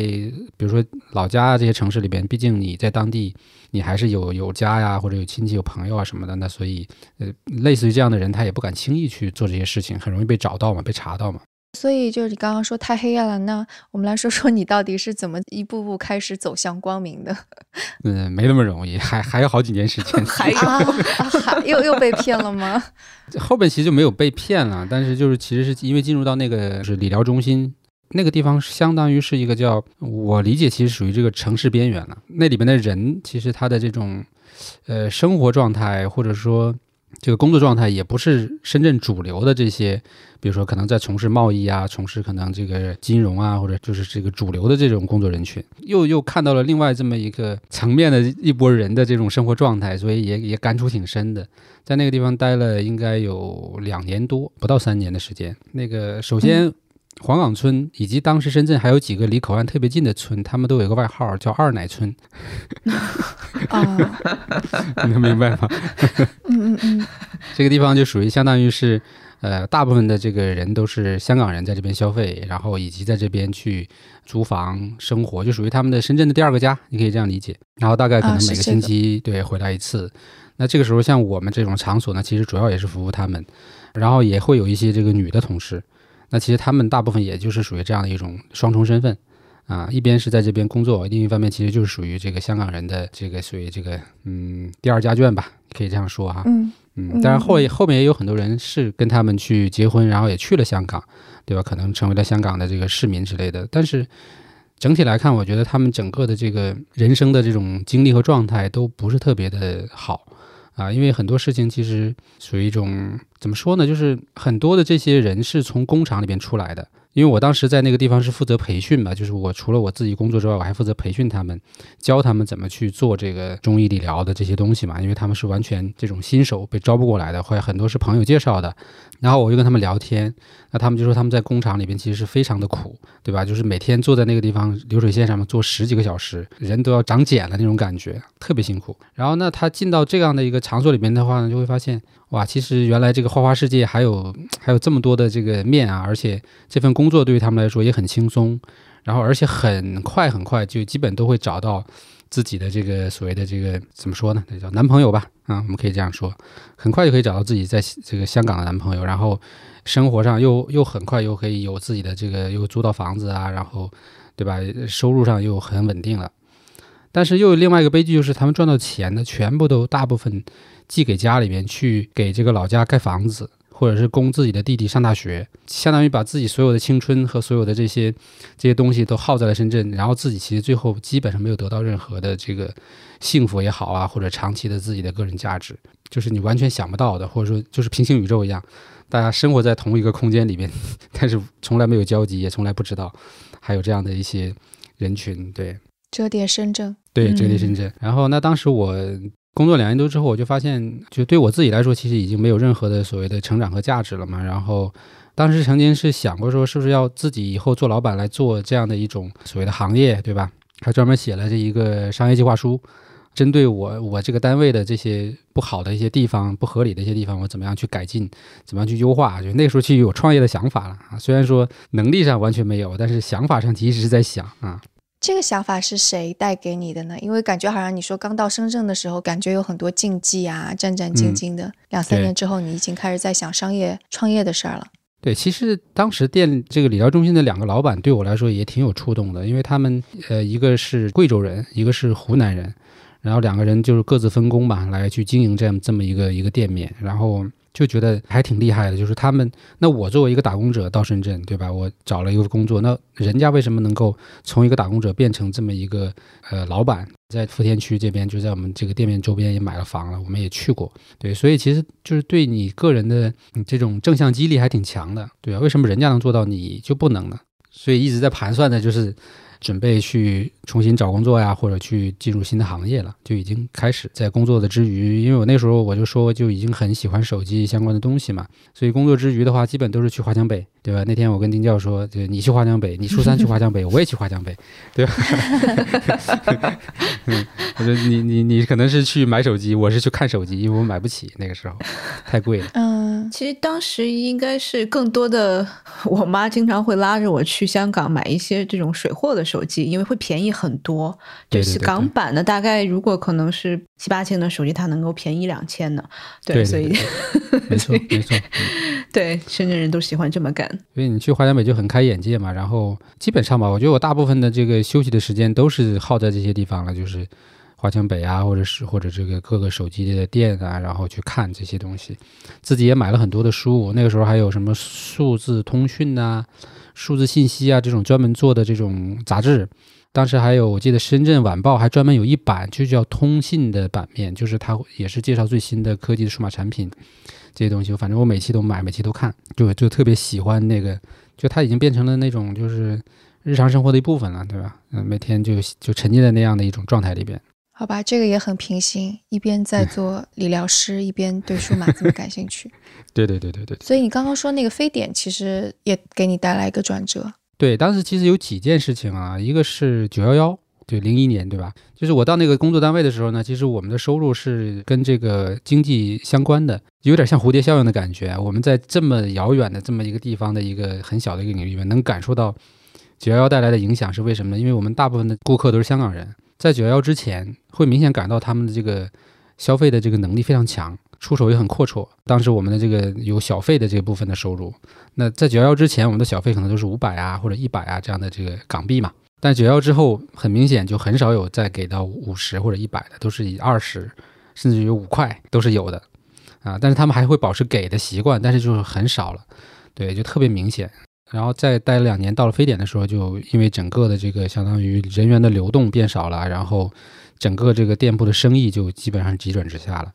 比如说老家这些城市里边，毕竟你在当地，你还是有有家呀，或者有亲戚、有朋友啊什么的，那所以呃，类似于这样的人，他也不敢轻易去做这些事情，很容易被找到嘛，被查到嘛。所以就是你刚刚说太黑暗了，那我们来说说你到底是怎么一步步开始走向光明的？嗯，没那么容易，还还有好几年时间。还有，还又又被骗了吗？后边其实就没有被骗了，但是就是其实是因为进入到那个是理疗中心。那个地方相当于是一个叫我理解，其实属于这个城市边缘了。那里边的人，其实他的这种，呃，生活状态或者说这个工作状态，也不是深圳主流的这些，比如说可能在从事贸易啊，从事可能这个金融啊，或者就是这个主流的这种工作人群，又又看到了另外这么一个层面的一波人的这种生活状态，所以也也感触挺深的。在那个地方待了应该有两年多，不到三年的时间。那个首先。黄岗村以及当时深圳还有几个离口岸特别近的村，他们都有一个外号叫“二奶村 ”。啊，能明白吗？嗯嗯嗯，这个地方就属于相当于是，呃，大部分的这个人都是香港人在这边消费，然后以及在这边去租房生活，就属于他们的深圳的第二个家，你可以这样理解。然后大概可能每个星期对回来一次。那这个时候，像我们这种场所呢，其实主要也是服务他们，然后也会有一些这个女的同事。那其实他们大部分也就是属于这样的一种双重身份啊，一边是在这边工作，另一方面其实就是属于这个香港人的这个属于这个嗯第二家眷吧，可以这样说哈。嗯嗯，当然后后面也有很多人是跟他们去结婚，然后也去了香港，对吧？可能成为了香港的这个市民之类的。但是整体来看，我觉得他们整个的这个人生的这种经历和状态都不是特别的好啊，因为很多事情其实属于一种怎么说呢？就是很多的这些人是从工厂里边出来的。因为我当时在那个地方是负责培训嘛，就是我除了我自己工作之外，我还负责培训他们，教他们怎么去做这个中医理疗的这些东西嘛。因为他们是完全这种新手被招不过来的，或者很多是朋友介绍的。然后我就跟他们聊天，那他们就说他们在工厂里边其实是非常的苦，对吧？就是每天坐在那个地方流水线上面坐十几个小时，人都要长茧了那种感觉，特别辛苦。然后呢，他进到这样的一个场所里面的话呢，就会发现。哇，其实原来这个花花世界还有还有这么多的这个面啊，而且这份工作对于他们来说也很轻松，然后而且很快很快就基本都会找到自己的这个所谓的这个怎么说呢？那叫男朋友吧，啊，我们可以这样说，很快就可以找到自己在这个香港的男朋友，然后生活上又又很快又可以有自己的这个又租到房子啊，然后对吧？收入上又很稳定了。但是又有另外一个悲剧，就是他们赚到钱的，全部都大部分。寄给家里面去，给这个老家盖房子，或者是供自己的弟弟上大学，相当于把自己所有的青春和所有的这些这些东西都耗在了深圳，然后自己其实最后基本上没有得到任何的这个幸福也好啊，或者长期的自己的个人价值，就是你完全想不到的，或者说就是平行宇宙一样，大家生活在同一个空间里面，但是从来没有交集，也从来不知道还有这样的一些人群。对，折叠深圳，对，折叠深圳。然后那当时我。工作两年多之后，我就发现，就对我自己来说，其实已经没有任何的所谓的成长和价值了嘛。然后，当时曾经是想过说，是不是要自己以后做老板来做这样的一种所谓的行业，对吧？还专门写了这一个商业计划书，针对我我这个单位的这些不好的一些地方、不合理的一些地方，我怎么样去改进，怎么样去优化？就那时候其实有创业的想法了啊。虽然说能力上完全没有，但是想法上其实是在想啊。这个想法是谁带给你的呢？因为感觉好像你说刚到深圳的时候，感觉有很多禁忌啊，战战兢兢的。两三年之后，你已经开始在想商业创业的事儿了。对，其实当时店这个理疗中心的两个老板对我来说也挺有触动的，因为他们呃一个是贵州人，一个是湖南人，然后两个人就是各自分工吧，来去经营这样这么一个一个店面，然后。就觉得还挺厉害的，就是他们。那我作为一个打工者到深圳，对吧？我找了一个工作，那人家为什么能够从一个打工者变成这么一个呃老板？在福田区这边，就在我们这个店面周边也买了房了，我们也去过。对，所以其实就是对你个人的这种正向激励还挺强的，对啊，为什么人家能做到，你就不能呢？所以一直在盘算的就是。准备去重新找工作呀，或者去进入新的行业了，就已经开始在工作的之余，因为我那时候我就说就已经很喜欢手机相关的东西嘛，所以工作之余的话，基本都是去华强北，对吧？那天我跟丁教说，就你去华强北，你初三去华强北，我也去华强北，对吧？我说你你你可能是去买手机，我是去看手机，因为我买不起那个时候，太贵了。嗯，其实当时应该是更多的，我妈经常会拉着我去香港买一些这种水货的。手机因为会便宜很多，就是港版的大概如果可能是七八千的手机，它能够便宜两千呢。对，所以没错 没错，对深圳人都喜欢这么干。所以你去华强北就很开眼界嘛。然后基本上吧，我觉得我大部分的这个休息的时间都是耗在这些地方了，就是华强北啊，或者是或者这个各个手机的店啊，然后去看这些东西。自己也买了很多的书，那个时候还有什么数字通讯呐。数字信息啊，这种专门做的这种杂志，当时还有我记得《深圳晚报》还专门有一版，就叫通信的版面，就是它也是介绍最新的科技的数码产品这些东西。反正我每期都买，每期都看，就就特别喜欢那个，就它已经变成了那种就是日常生活的一部分了，对吧？嗯，每天就就沉浸在那样的一种状态里边。好吧，这个也很平行，一边在做理疗师，一边对数码这么感兴趣。对对对对对。所以你刚刚说那个非典，其实也给你带来一个转折。对，当时其实有几件事情啊，一个是九幺幺，对，零一年，对吧？就是我到那个工作单位的时候呢，其实我们的收入是跟这个经济相关的，有点像蝴蝶效应的感觉。我们在这么遥远的这么一个地方的一个很小的一个领域里面，能感受到九幺幺带来的影响是为什么呢？因为我们大部分的顾客都是香港人。在九幺幺之前，会明显感到他们的这个消费的这个能力非常强，出手也很阔绰。当时我们的这个有小费的这部分的收入，那在九幺幺之前，我们的小费可能都是五百啊或者一百啊这样的这个港币嘛。但九幺幺之后，很明显就很少有再给到五十或者一百的，都是以二十甚至于五块都是有的啊。但是他们还会保持给的习惯，但是就是很少了，对，就特别明显。然后再待两年，到了非典的时候，就因为整个的这个相当于人员的流动变少了，然后整个这个店铺的生意就基本上急转直下了。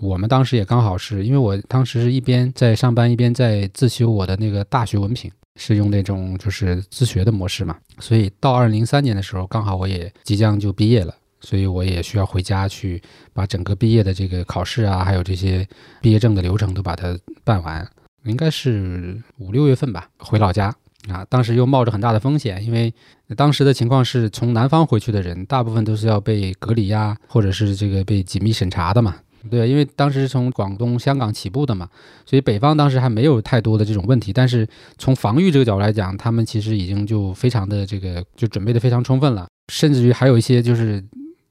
我们当时也刚好是因为我当时是一边在上班，一边在自修我的那个大学文凭，是用那种就是自学的模式嘛。所以到二零零三年的时候，刚好我也即将就毕业了，所以我也需要回家去把整个毕业的这个考试啊，还有这些毕业证的流程都把它办完。应该是五六月份吧，回老家啊。当时又冒着很大的风险，因为当时的情况是从南方回去的人，大部分都是要被隔离呀，或者是这个被紧密审查的嘛。对，因为当时是从广东、香港起步的嘛，所以北方当时还没有太多的这种问题。但是从防御这个角度来讲，他们其实已经就非常的这个，就准备的非常充分了，甚至于还有一些就是。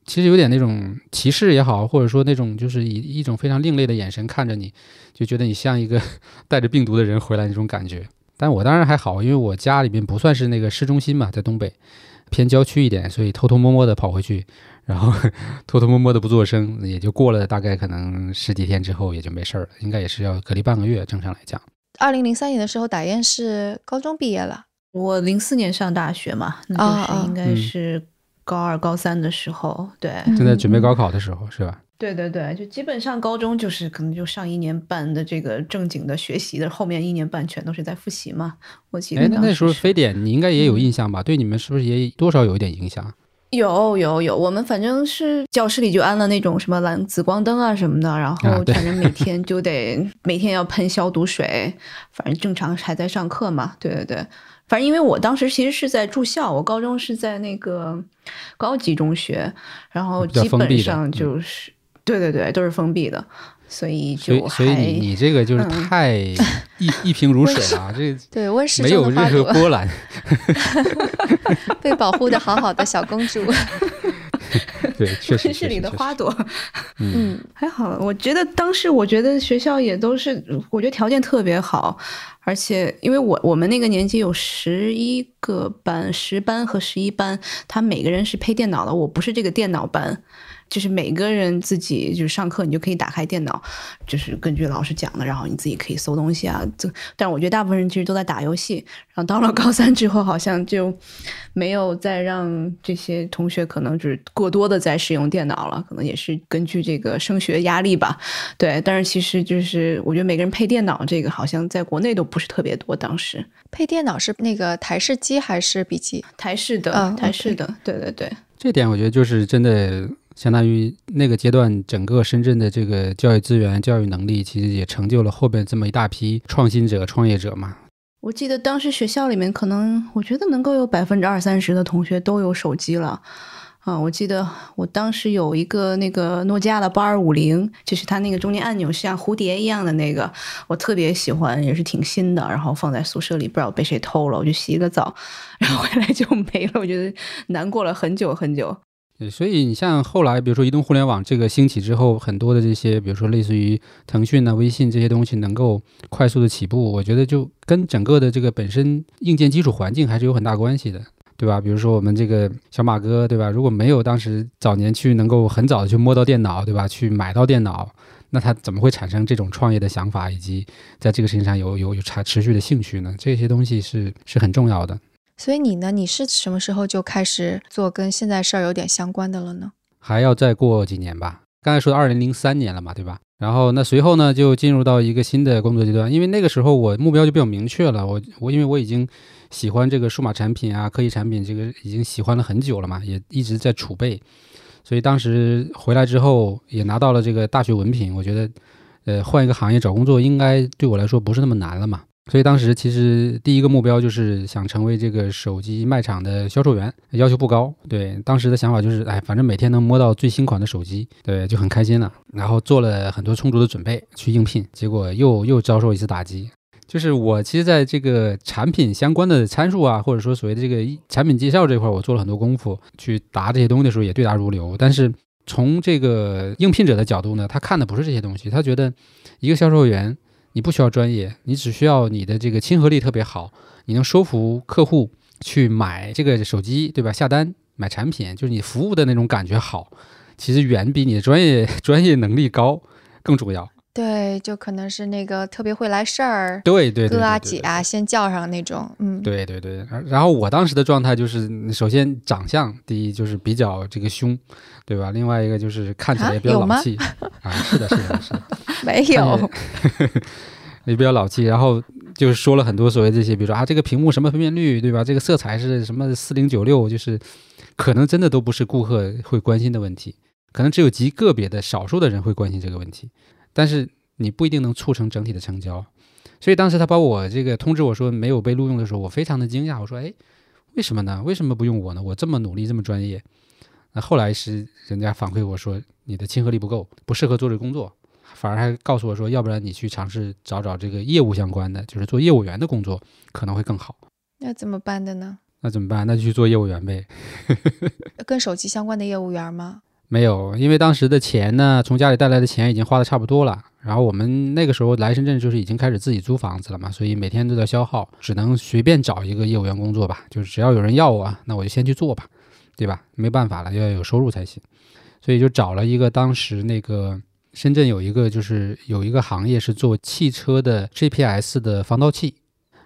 其实有点那种歧视也好，或者说那种就是以一种非常另类的眼神看着你，就觉得你像一个 带着病毒的人回来那种感觉。但我当然还好，因为我家里面不算是那个市中心嘛，在东北偏郊区一点，所以偷偷摸摸的跑回去，然后 偷偷摸摸的不做声，也就过了大概可能十几天之后也就没事儿了。应该也是要隔离半个月，正常来讲。二零零三年的时候，打雁是高中毕业了，我零四年上大学嘛，那就是应该是。高二、高三的时候，对，正在准备高考的时候，是吧？对对对，就基本上高中就是可能就上一年半的这个正经的学习的，后面一年半全都是在复习嘛。我记得，哎，那时候非典你应该也有印象吧？对你们是不是也多少有一点影响？有有有，我们反正是教室里就安了那种什么蓝紫光灯啊什么的，然后反正每天就得每天要喷消毒水，反正正常还在上课嘛。对对对。反正因为我当时其实是在住校，我高中是在那个高级中学，然后基本上就是对对对，都是封闭的，所以就所以你你这个就是太 一一平如水了，这对温室没有任何波澜，被保护的好好的小公主。对，确实，温室里的花朵，嗯，还好。我觉得当时，我觉得学校也都是，我觉得条件特别好，而且因为我我们那个年级有十一个班，十班和十一班，他每个人是配电脑的，我不是这个电脑班。就是每个人自己就是上课，你就可以打开电脑，就是根据老师讲的，然后你自己可以搜东西啊。这，但我觉得大部分人其实都在打游戏。然后到了高三之后，好像就没有再让这些同学可能就是过多的在使用电脑了。可能也是根据这个升学压力吧。对，但是其实就是我觉得每个人配电脑这个好像在国内都不是特别多。当时配电脑是那个台式机还是笔记？台式的，台式的。对对对，这点我觉得就是真的。相当于那个阶段，整个深圳的这个教育资源、教育能力，其实也成就了后边这么一大批创新者、创业者嘛。我记得当时学校里面，可能我觉得能够有百分之二三十的同学都有手机了。啊，我记得我当时有一个那个诺基亚的八二五零，就是它那个中间按钮像蝴蝶一样的那个，我特别喜欢，也是挺新的。然后放在宿舍里，不知道被谁偷了，我就洗个澡，然后回来就没了。我觉得难过了很久很久。所以你像后来，比如说移动互联网这个兴起之后，很多的这些，比如说类似于腾讯啊、微信这些东西能够快速的起步，我觉得就跟整个的这个本身硬件基础环境还是有很大关系的，对吧？比如说我们这个小马哥，对吧？如果没有当时早年去能够很早的去摸到电脑，对吧？去买到电脑，那他怎么会产生这种创业的想法，以及在这个事情上有有有持持续的兴趣呢？这些东西是是很重要的。所以你呢？你是什么时候就开始做跟现在事儿有点相关的了呢？还要再过几年吧。刚才说的二零零三年了嘛，对吧？然后那随后呢，就进入到一个新的工作阶段。因为那个时候我目标就比较明确了，我我因为我已经喜欢这个数码产品啊、科技产品，这个已经喜欢了很久了嘛，也一直在储备。所以当时回来之后也拿到了这个大学文凭，我觉得，呃，换一个行业找工作应该对我来说不是那么难了嘛。所以当时其实第一个目标就是想成为这个手机卖场的销售员，要求不高。对，当时的想法就是，哎，反正每天能摸到最新款的手机，对，就很开心了。然后做了很多充足的准备去应聘，结果又又遭受一次打击。就是我其实在这个产品相关的参数啊，或者说所谓的这个产品介绍这块，我做了很多功夫，去答这些东西的时候也对答如流。但是从这个应聘者的角度呢，他看的不是这些东西，他觉得一个销售员你不需要专业，你只需要你的这个亲和力特别好，你能说服客户去买这个手机，对吧？下单买产品，就是你服务的那种感觉好，其实远比你的专业 专业能力高更重要。对，就可能是那个特别会来事儿，对对对，哥啊姐啊先叫上那种，嗯，对对对。然后我当时的状态就是，首先长相第一就是比较这个凶，对吧？另外一个就是看起来也比较老气 啊，是的，是的，是的，没有，也比较老气。然后就是说了很多所谓这些，比如说啊，这个屏幕什么分辨率，对吧？这个色彩是什么四零九六，就是可能真的都不是顾客会关心的问题，可能只有极个别的少数的人会关心这个问题。但是你不一定能促成整体的成交，所以当时他把我这个通知我说没有被录用的时候，我非常的惊讶。我说：“哎，为什么呢？为什么不用我呢？我这么努力，这么专业。”那后来是人家反馈我说你的亲和力不够，不适合做这工作，反而还告诉我说，要不然你去尝试找找这个业务相关的，就是做业务员的工作可能会更好。那怎么办的呢？那怎么办？那就去做业务员呗。跟手机相关的业务员吗？没有，因为当时的钱呢，从家里带来的钱已经花的差不多了。然后我们那个时候来深圳就是已经开始自己租房子了嘛，所以每天都在消耗，只能随便找一个业务员工作吧。就是只要有人要我，那我就先去做吧，对吧？没办法了，要有收入才行。所以就找了一个当时那个深圳有一个就是有一个行业是做汽车的 GPS 的防盗器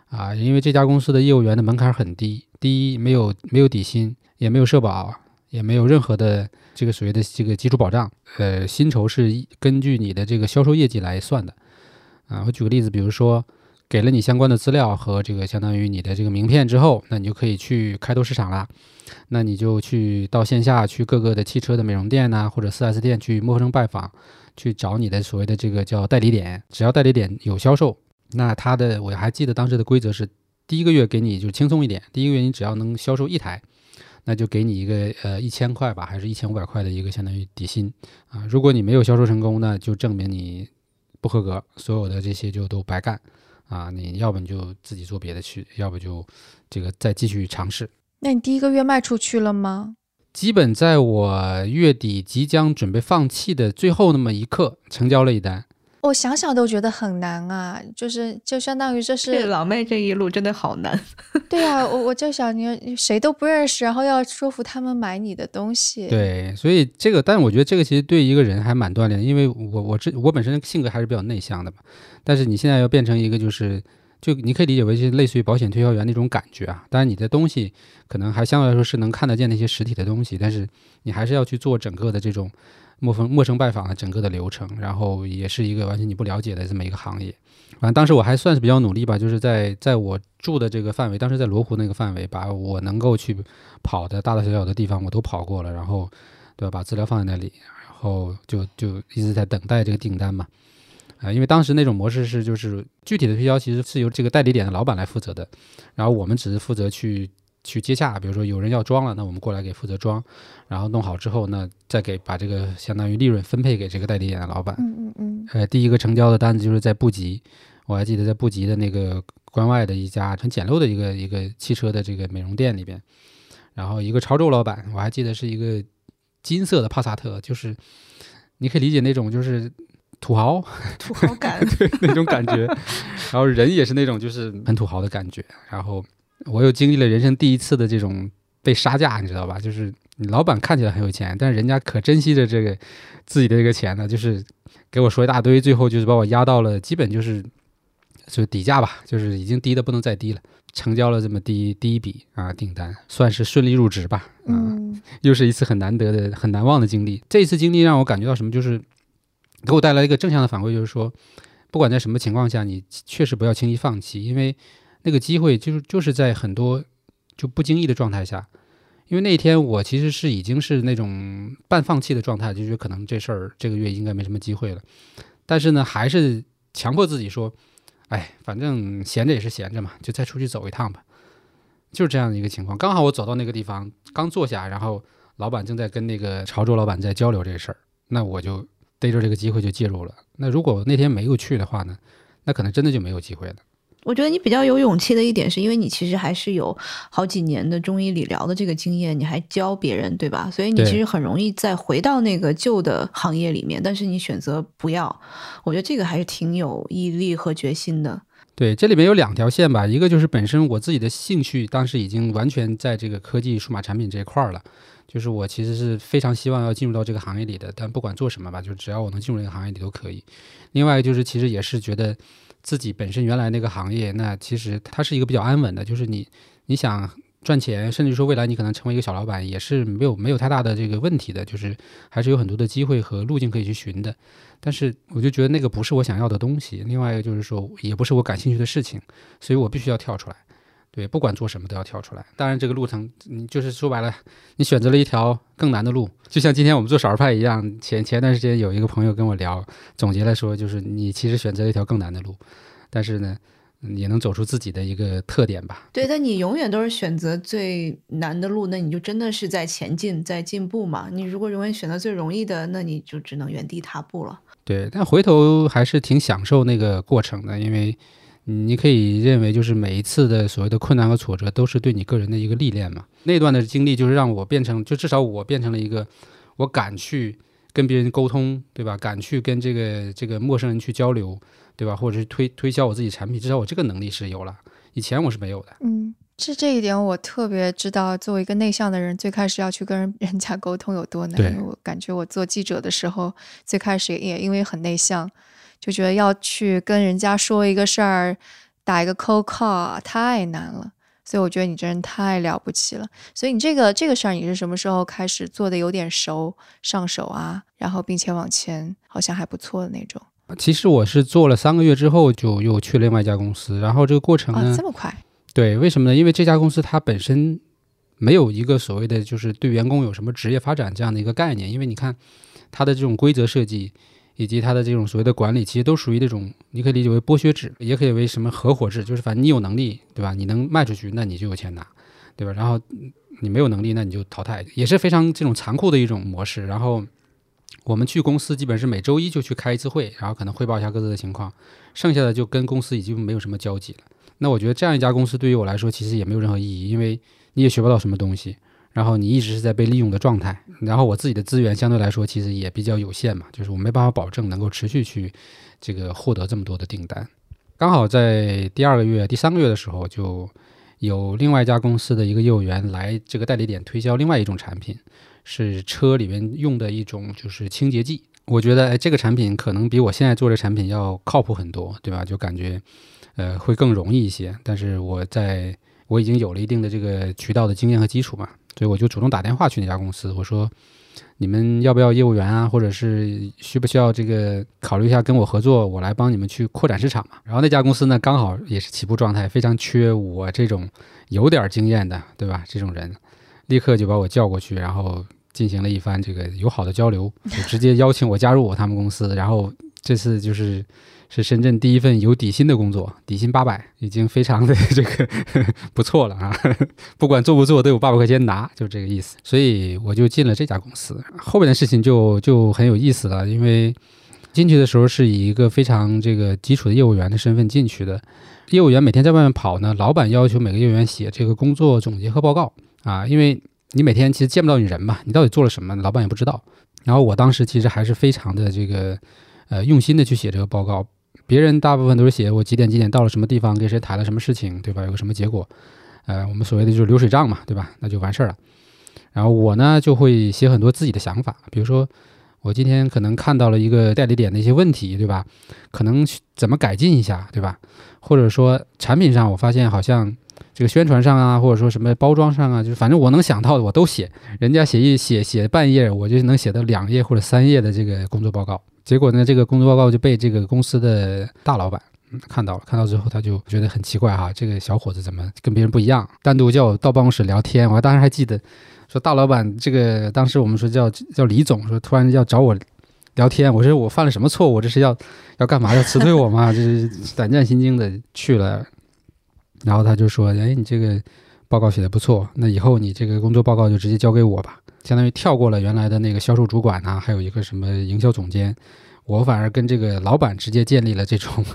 啊，因为这家公司的业务员的门槛很低，第一没有没有底薪，也没有社保。也没有任何的这个所谓的这个基础保障，呃，薪酬是根据你的这个销售业绩来算的，啊，我举个例子，比如说给了你相关的资料和这个相当于你的这个名片之后，那你就可以去开拓市场了，那你就去到线下去各个的汽车的美容店呐，或者 4S 店去陌生拜访，去找你的所谓的这个叫代理点，只要代理点有销售，那他的我还记得当时的规则是，第一个月给你就轻松一点，第一个月你只要能销售一台。那就给你一个呃一千块吧，还是一千五百块的一个相当于底薪啊。如果你没有销售成功，那就证明你不合格，所有的这些就都白干啊。你要不你就自己做别的去，要不就这个再继续尝试。那你第一个月卖出去了吗？基本在我月底即将准备放弃的最后那么一刻，成交了一单。我想想都觉得很难啊，就是就相当于这是老妹这一路真的好难。对啊，我我就想你谁都不认识，然后要说服他们买你的东西。对，所以这个，但是我觉得这个其实对一个人还蛮锻炼，因为我我这我本身性格还是比较内向的嘛。但是你现在要变成一个就是，就你可以理解为是类似于保险推销员那种感觉啊。当然你的东西可能还相对来说是能看得见那些实体的东西，但是你还是要去做整个的这种。陌生陌生拜访的整个的流程，然后也是一个完全你不了解的这么一个行业。反正当时我还算是比较努力吧，就是在在我住的这个范围，当时在罗湖那个范围，把我能够去跑的大大小小的地方我都跑过了，然后对吧，把资料放在那里，然后就就一直在等待这个订单嘛。啊，因为当时那种模式是就是具体的推销其实是由这个代理点的老板来负责的，然后我们只是负责去。去接洽，比如说有人要装了，那我们过来给负责装，然后弄好之后，那再给把这个相当于利润分配给这个代理店的老板。嗯嗯嗯。呃，第一个成交的单子就是在布吉，我还记得在布吉的那个关外的一家很简陋的一个一个汽车的这个美容店里边，然后一个潮州老板，我还记得是一个金色的帕萨特，就是你可以理解那种就是土豪 土豪感对 那种感觉，然后人也是那种就是很土豪的感觉，然后。我又经历了人生第一次的这种被杀价，你知道吧？就是你老板看起来很有钱，但是人家可珍惜着这个自己的这个钱呢，就是给我说一大堆，最后就是把我压到了基本就是就底价吧，就是已经低的不能再低了，成交了这么低第一笔啊订单，算是顺利入职吧。嗯，又是一次很难得的、很难忘的经历。这一次经历让我感觉到什么？就是给我带来一个正向的反馈，就是说，不管在什么情况下，你确实不要轻易放弃，因为。那个机会就是就是在很多就不经意的状态下，因为那天我其实是已经是那种半放弃的状态，就觉得可能这事儿这个月应该没什么机会了，但是呢，还是强迫自己说，哎，反正闲着也是闲着嘛，就再出去走一趟吧，就是这样的一个情况。刚好我走到那个地方，刚坐下，然后老板正在跟那个潮州老板在交流这事儿，那我就逮着这个机会就介入了。那如果那天没有去的话呢，那可能真的就没有机会了。我觉得你比较有勇气的一点，是因为你其实还是有好几年的中医理疗的这个经验，你还教别人，对吧？所以你其实很容易再回到那个旧的行业里面，但是你选择不要。我觉得这个还是挺有毅力和决心的。对，这里面有两条线吧，一个就是本身我自己的兴趣，当时已经完全在这个科技数码产品这一块了，就是我其实是非常希望要进入到这个行业里的，但不管做什么吧，就只要我能进入这个行业里都可以。另外就是其实也是觉得。自己本身原来那个行业，那其实它是一个比较安稳的，就是你你想赚钱，甚至说未来你可能成为一个小老板，也是没有没有太大的这个问题的，就是还是有很多的机会和路径可以去寻的。但是我就觉得那个不是我想要的东西，另外一个就是说也不是我感兴趣的事情，所以我必须要跳出来。对，不管做什么都要跳出来。当然，这个路程，你就是说白了，你选择了一条更难的路。就像今天我们做少儿派一样，前前段时间有一个朋友跟我聊，总结来说，就是你其实选择了一条更难的路，但是呢，也能走出自己的一个特点吧。对，但你永远都是选择最难的路，那你就真的是在前进，在进步嘛。你如果永远选择最容易的，那你就只能原地踏步了。对，但回头还是挺享受那个过程的，因为。你可以认为，就是每一次的所谓的困难和挫折，都是对你个人的一个历练嘛。那段的经历，就是让我变成，就至少我变成了一个，我敢去跟别人沟通，对吧？敢去跟这个这个陌生人去交流，对吧？或者是推推销我自己产品，至少我这个能力是有了，以前我是没有的。嗯，是这一点我特别知道，作为一个内向的人，最开始要去跟人 家沟通有多难。我感觉我做记者的时候，最开始也因为很内向。就觉得要去跟人家说一个事儿，打一个 cold call 太难了，所以我觉得你这人太了不起了。所以你这个这个事儿，你是什么时候开始做的有点熟上手啊？然后并且往前好像还不错的那种。其实我是做了三个月之后就又去了另外一家公司，然后这个过程呢这么快？对，为什么呢？因为这家公司它本身没有一个所谓的就是对员工有什么职业发展这样的一个概念，因为你看它的这种规则设计。以及他的这种所谓的管理，其实都属于那种，你可以理解为剥削制，也可以为什么合伙制，就是反正你有能力，对吧？你能卖出去，那你就有钱拿，对吧？然后你没有能力，那你就淘汰，也是非常这种残酷的一种模式。然后我们去公司，基本是每周一就去开一次会，然后可能汇报一下各自的情况，剩下的就跟公司已经没有什么交集了。那我觉得这样一家公司对于我来说，其实也没有任何意义，因为你也学不到什么东西。然后你一直是在被利用的状态，然后我自己的资源相对来说其实也比较有限嘛，就是我没办法保证能够持续去这个获得这么多的订单。刚好在第二个月、第三个月的时候，就有另外一家公司的一个业务员来这个代理点推销另外一种产品，是车里面用的一种就是清洁剂。我觉得哎，这个产品可能比我现在做的产品要靠谱很多，对吧？就感觉呃会更容易一些。但是我在我已经有了一定的这个渠道的经验和基础嘛。所以我就主动打电话去那家公司，我说：“你们要不要业务员啊？或者是需不需要这个考虑一下跟我合作，我来帮你们去扩展市场嘛？”然后那家公司呢，刚好也是起步状态，非常缺我这种有点经验的，对吧？这种人，立刻就把我叫过去，然后进行了一番这个友好的交流，就直接邀请我加入我他们公司。然后这次就是。是深圳第一份有底薪的工作，底薪八百，已经非常的 这个 不错了啊！不管做不做，都有八百块钱拿，就这个意思。所以我就进了这家公司。后面的事情就就很有意思了，因为进去的时候是以一个非常这个基础的业务员的身份进去的。业务员每天在外面跑呢，老板要求每个业务员写这个工作总结和报告啊，因为你每天其实见不到你人嘛，你到底做了什么，老板也不知道。然后我当时其实还是非常的这个呃用心的去写这个报告。别人大部分都是写我几点几点到了什么地方，跟谁谈了什么事情，对吧？有个什么结果，呃，我们所谓的就是流水账嘛，对吧？那就完事儿了。然后我呢就会写很多自己的想法，比如说我今天可能看到了一个代理点的一些问题，对吧？可能怎么改进一下，对吧？或者说产品上我发现好像这个宣传上啊，或者说什么包装上啊，就是反正我能想到的我都写。人家写一写写半页，我就能写到两页或者三页的这个工作报告。结果呢，这个工作报告就被这个公司的大老板看到了。看到之后，他就觉得很奇怪哈，这个小伙子怎么跟别人不一样？单独叫我到办公室聊天。我当时还记得，说大老板这个当时我们说叫叫李总，说突然要找我聊天。我说我犯了什么错误？这是要要干嘛？要辞退我吗？就是胆战心惊的去了。然后他就说：“哎，你这个报告写的不错，那以后你这个工作报告就直接交给我吧。”相当于跳过了原来的那个销售主管呐，还有一个什么营销总监，我反而跟这个老板直接建立了这种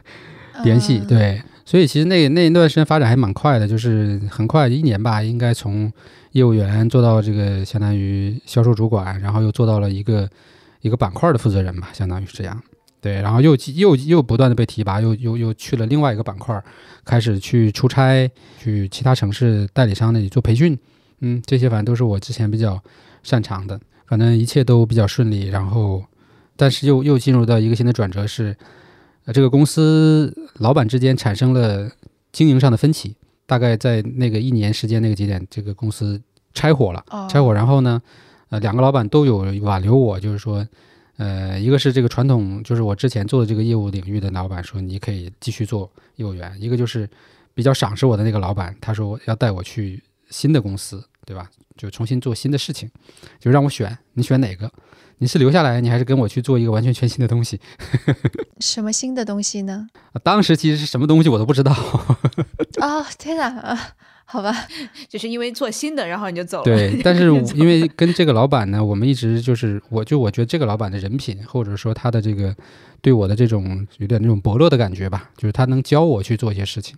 联系。对，所以其实那那那段时间发展还蛮快的，就是很快一年吧，应该从业务员做到这个相当于销售主管，然后又做到了一个一个板块的负责人吧，相当于是这样。对，然后又又又不断的被提拔，又又又去了另外一个板块，开始去出差，去其他城市代理商那里做培训。嗯，这些反正都是我之前比较擅长的，反正一切都比较顺利。然后，但是又又进入到一个新的转折是，呃，这个公司老板之间产生了经营上的分歧，大概在那个一年时间那个节点，这个公司拆伙了，拆伙。然后呢，呃，两个老板都有挽留我，就是说。呃，一个是这个传统，就是我之前做的这个业务领域的老板说你可以继续做业务员；一个就是比较赏识我的那个老板，他说要带我去新的公司，对吧？就重新做新的事情，就让我选，你选哪个？你是留下来，你还是跟我去做一个完全全新的东西？什么新的东西呢？当时其实是什么东西我都不知道。啊，天哪！好吧，就是因为做新的，然后你就走了。对，但是因为跟这个老板呢，我们一直就是，我就我觉得这个老板的人品，或者说他的这个对我的这种有点那种薄弱的感觉吧，就是他能教我去做一些事情，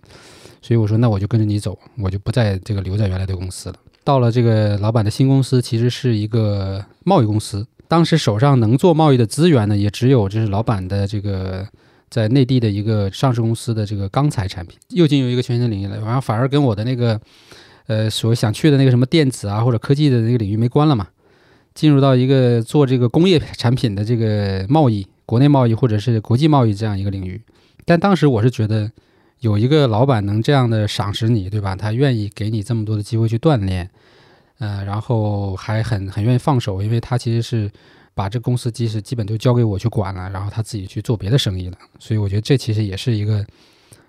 所以我说那我就跟着你走，我就不在这个留在原来的公司了。到了这个老板的新公司，其实是一个贸易公司，当时手上能做贸易的资源呢，也只有就是老板的这个。在内地的一个上市公司的这个钢材产品，又进入一个全新的领域了，然后反而跟我的那个，呃，所想去的那个什么电子啊或者科技的那个领域没关了嘛，进入到一个做这个工业产品的这个贸易，国内贸易或者是国际贸易这样一个领域。但当时我是觉得，有一个老板能这样的赏识你，对吧？他愿意给你这么多的机会去锻炼，呃，然后还很很愿意放手，因为他其实是。把这公司即使基本都交给我去管了，然后他自己去做别的生意了，所以我觉得这其实也是一个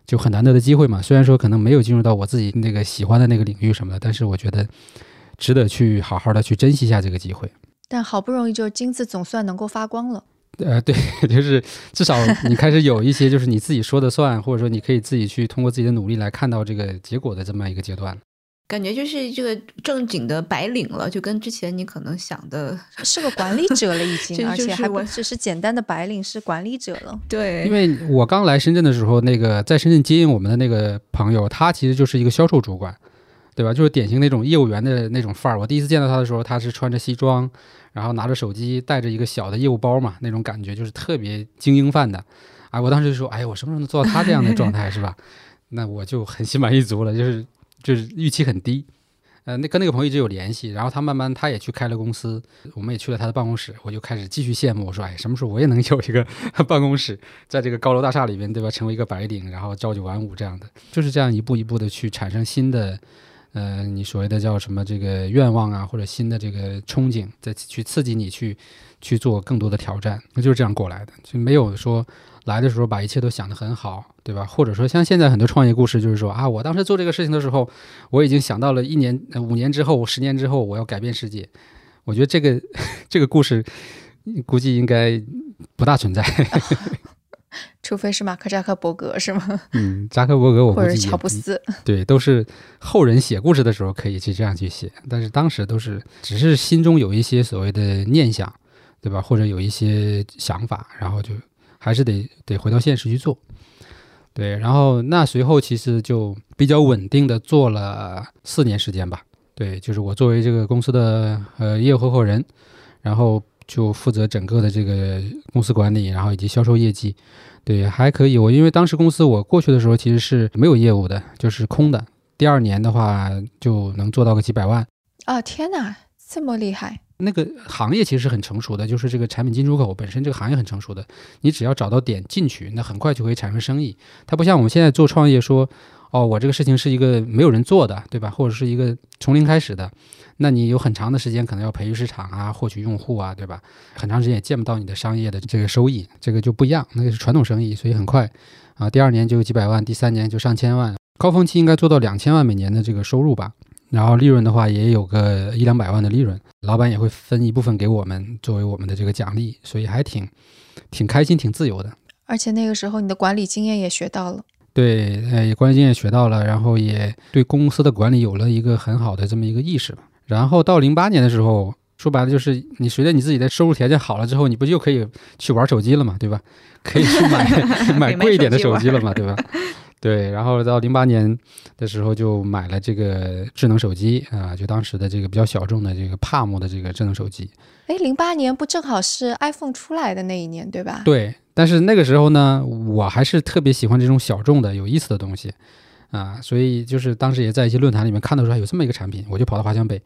就很难得的机会嘛。虽然说可能没有进入到我自己那个喜欢的那个领域什么的，但是我觉得值得去好好的去珍惜一下这个机会。但好不容易就金子总算能够发光了。呃，对，就是至少你开始有一些就是你自己说的算，或者说你可以自己去通过自己的努力来看到这个结果的这么一个阶段。感觉就是这个正经的白领了，就跟之前你可能想的 是个管理者了，已经，而且还不只是简单的白领，是管理者了。对，因为我刚来深圳的时候，那个在深圳接应我们的那个朋友，他其实就是一个销售主管，对吧？就是典型那种业务员的那种范儿。我第一次见到他的时候，他是穿着西装，然后拿着手机，带着一个小的业务包嘛，那种感觉就是特别精英范的。啊，我当时就说，哎我什么时候能做到他这样的状态，是吧？那我就很心满意足了，就是。就是预期很低，呃，那跟那个朋友一直有联系，然后他慢慢他也去开了公司，我们也去了他的办公室，我就开始继续羡慕，我说，哎，什么时候我也能有一个 办公室，在这个高楼大厦里边，对吧？成为一个白领，然后朝九晚五这样的，就是这样一步一步的去产生新的，呃，你所谓的叫什么这个愿望啊，或者新的这个憧憬，再去刺激你去去做更多的挑战，那就是这样过来的，就没有说。来的时候把一切都想得很好，对吧？或者说像现在很多创业故事，就是说啊，我当时做这个事情的时候，我已经想到了一年、五年之后、十年之后我要改变世界。我觉得这个 这个故事估计应该不大存在，除非是马克扎克伯格，是吗？嗯，扎克伯格我或者乔布斯，对，都是后人写故事的时候可以去这样去写，但是当时都是只是心中有一些所谓的念想，对吧？或者有一些想法，然后就。还是得得回到现实去做，对，然后那随后其实就比较稳定的做了四年时间吧，对，就是我作为这个公司的呃业务合伙人，然后就负责整个的这个公司管理，然后以及销售业绩，对，还可以。我因为当时公司我过去的时候其实是没有业务的，就是空的。第二年的话就能做到个几百万啊！天哪，这么厉害！那个行业其实是很成熟的，就是这个产品进出口本身这个行业很成熟的，你只要找到点进去，那很快就可以产生生意。它不像我们现在做创业，说哦，我这个事情是一个没有人做的，对吧？或者是一个从零开始的，那你有很长的时间可能要培育市场啊，获取用户啊，对吧？很长时间也见不到你的商业的这个收益，这个就不一样，那个是传统生意，所以很快啊，第二年就有几百万，第三年就上千万，高峰期应该做到两千万每年的这个收入吧。然后利润的话也有个一两百万的利润，老板也会分一部分给我们作为我们的这个奖励，所以还挺挺开心、挺自由的。而且那个时候你的管理经验也学到了，对，呃，管理经验学到了，然后也对公司的管理有了一个很好的这么一个意识吧。然后到零八年的时候，说白了就是你随着你自己的收入条件好了之后，你不就可以去玩手机了嘛，对吧？可以去买 买贵一点的手机了嘛，对吧？对，然后到零八年的时候就买了这个智能手机啊，就当时的这个比较小众的这个帕姆的这个智能手机。哎，零八年不正好是 iPhone 出来的那一年，对吧？对，但是那个时候呢，我还是特别喜欢这种小众的、有意思的东西啊，所以就是当时也在一些论坛里面看到说有这么一个产品，我就跑到华强北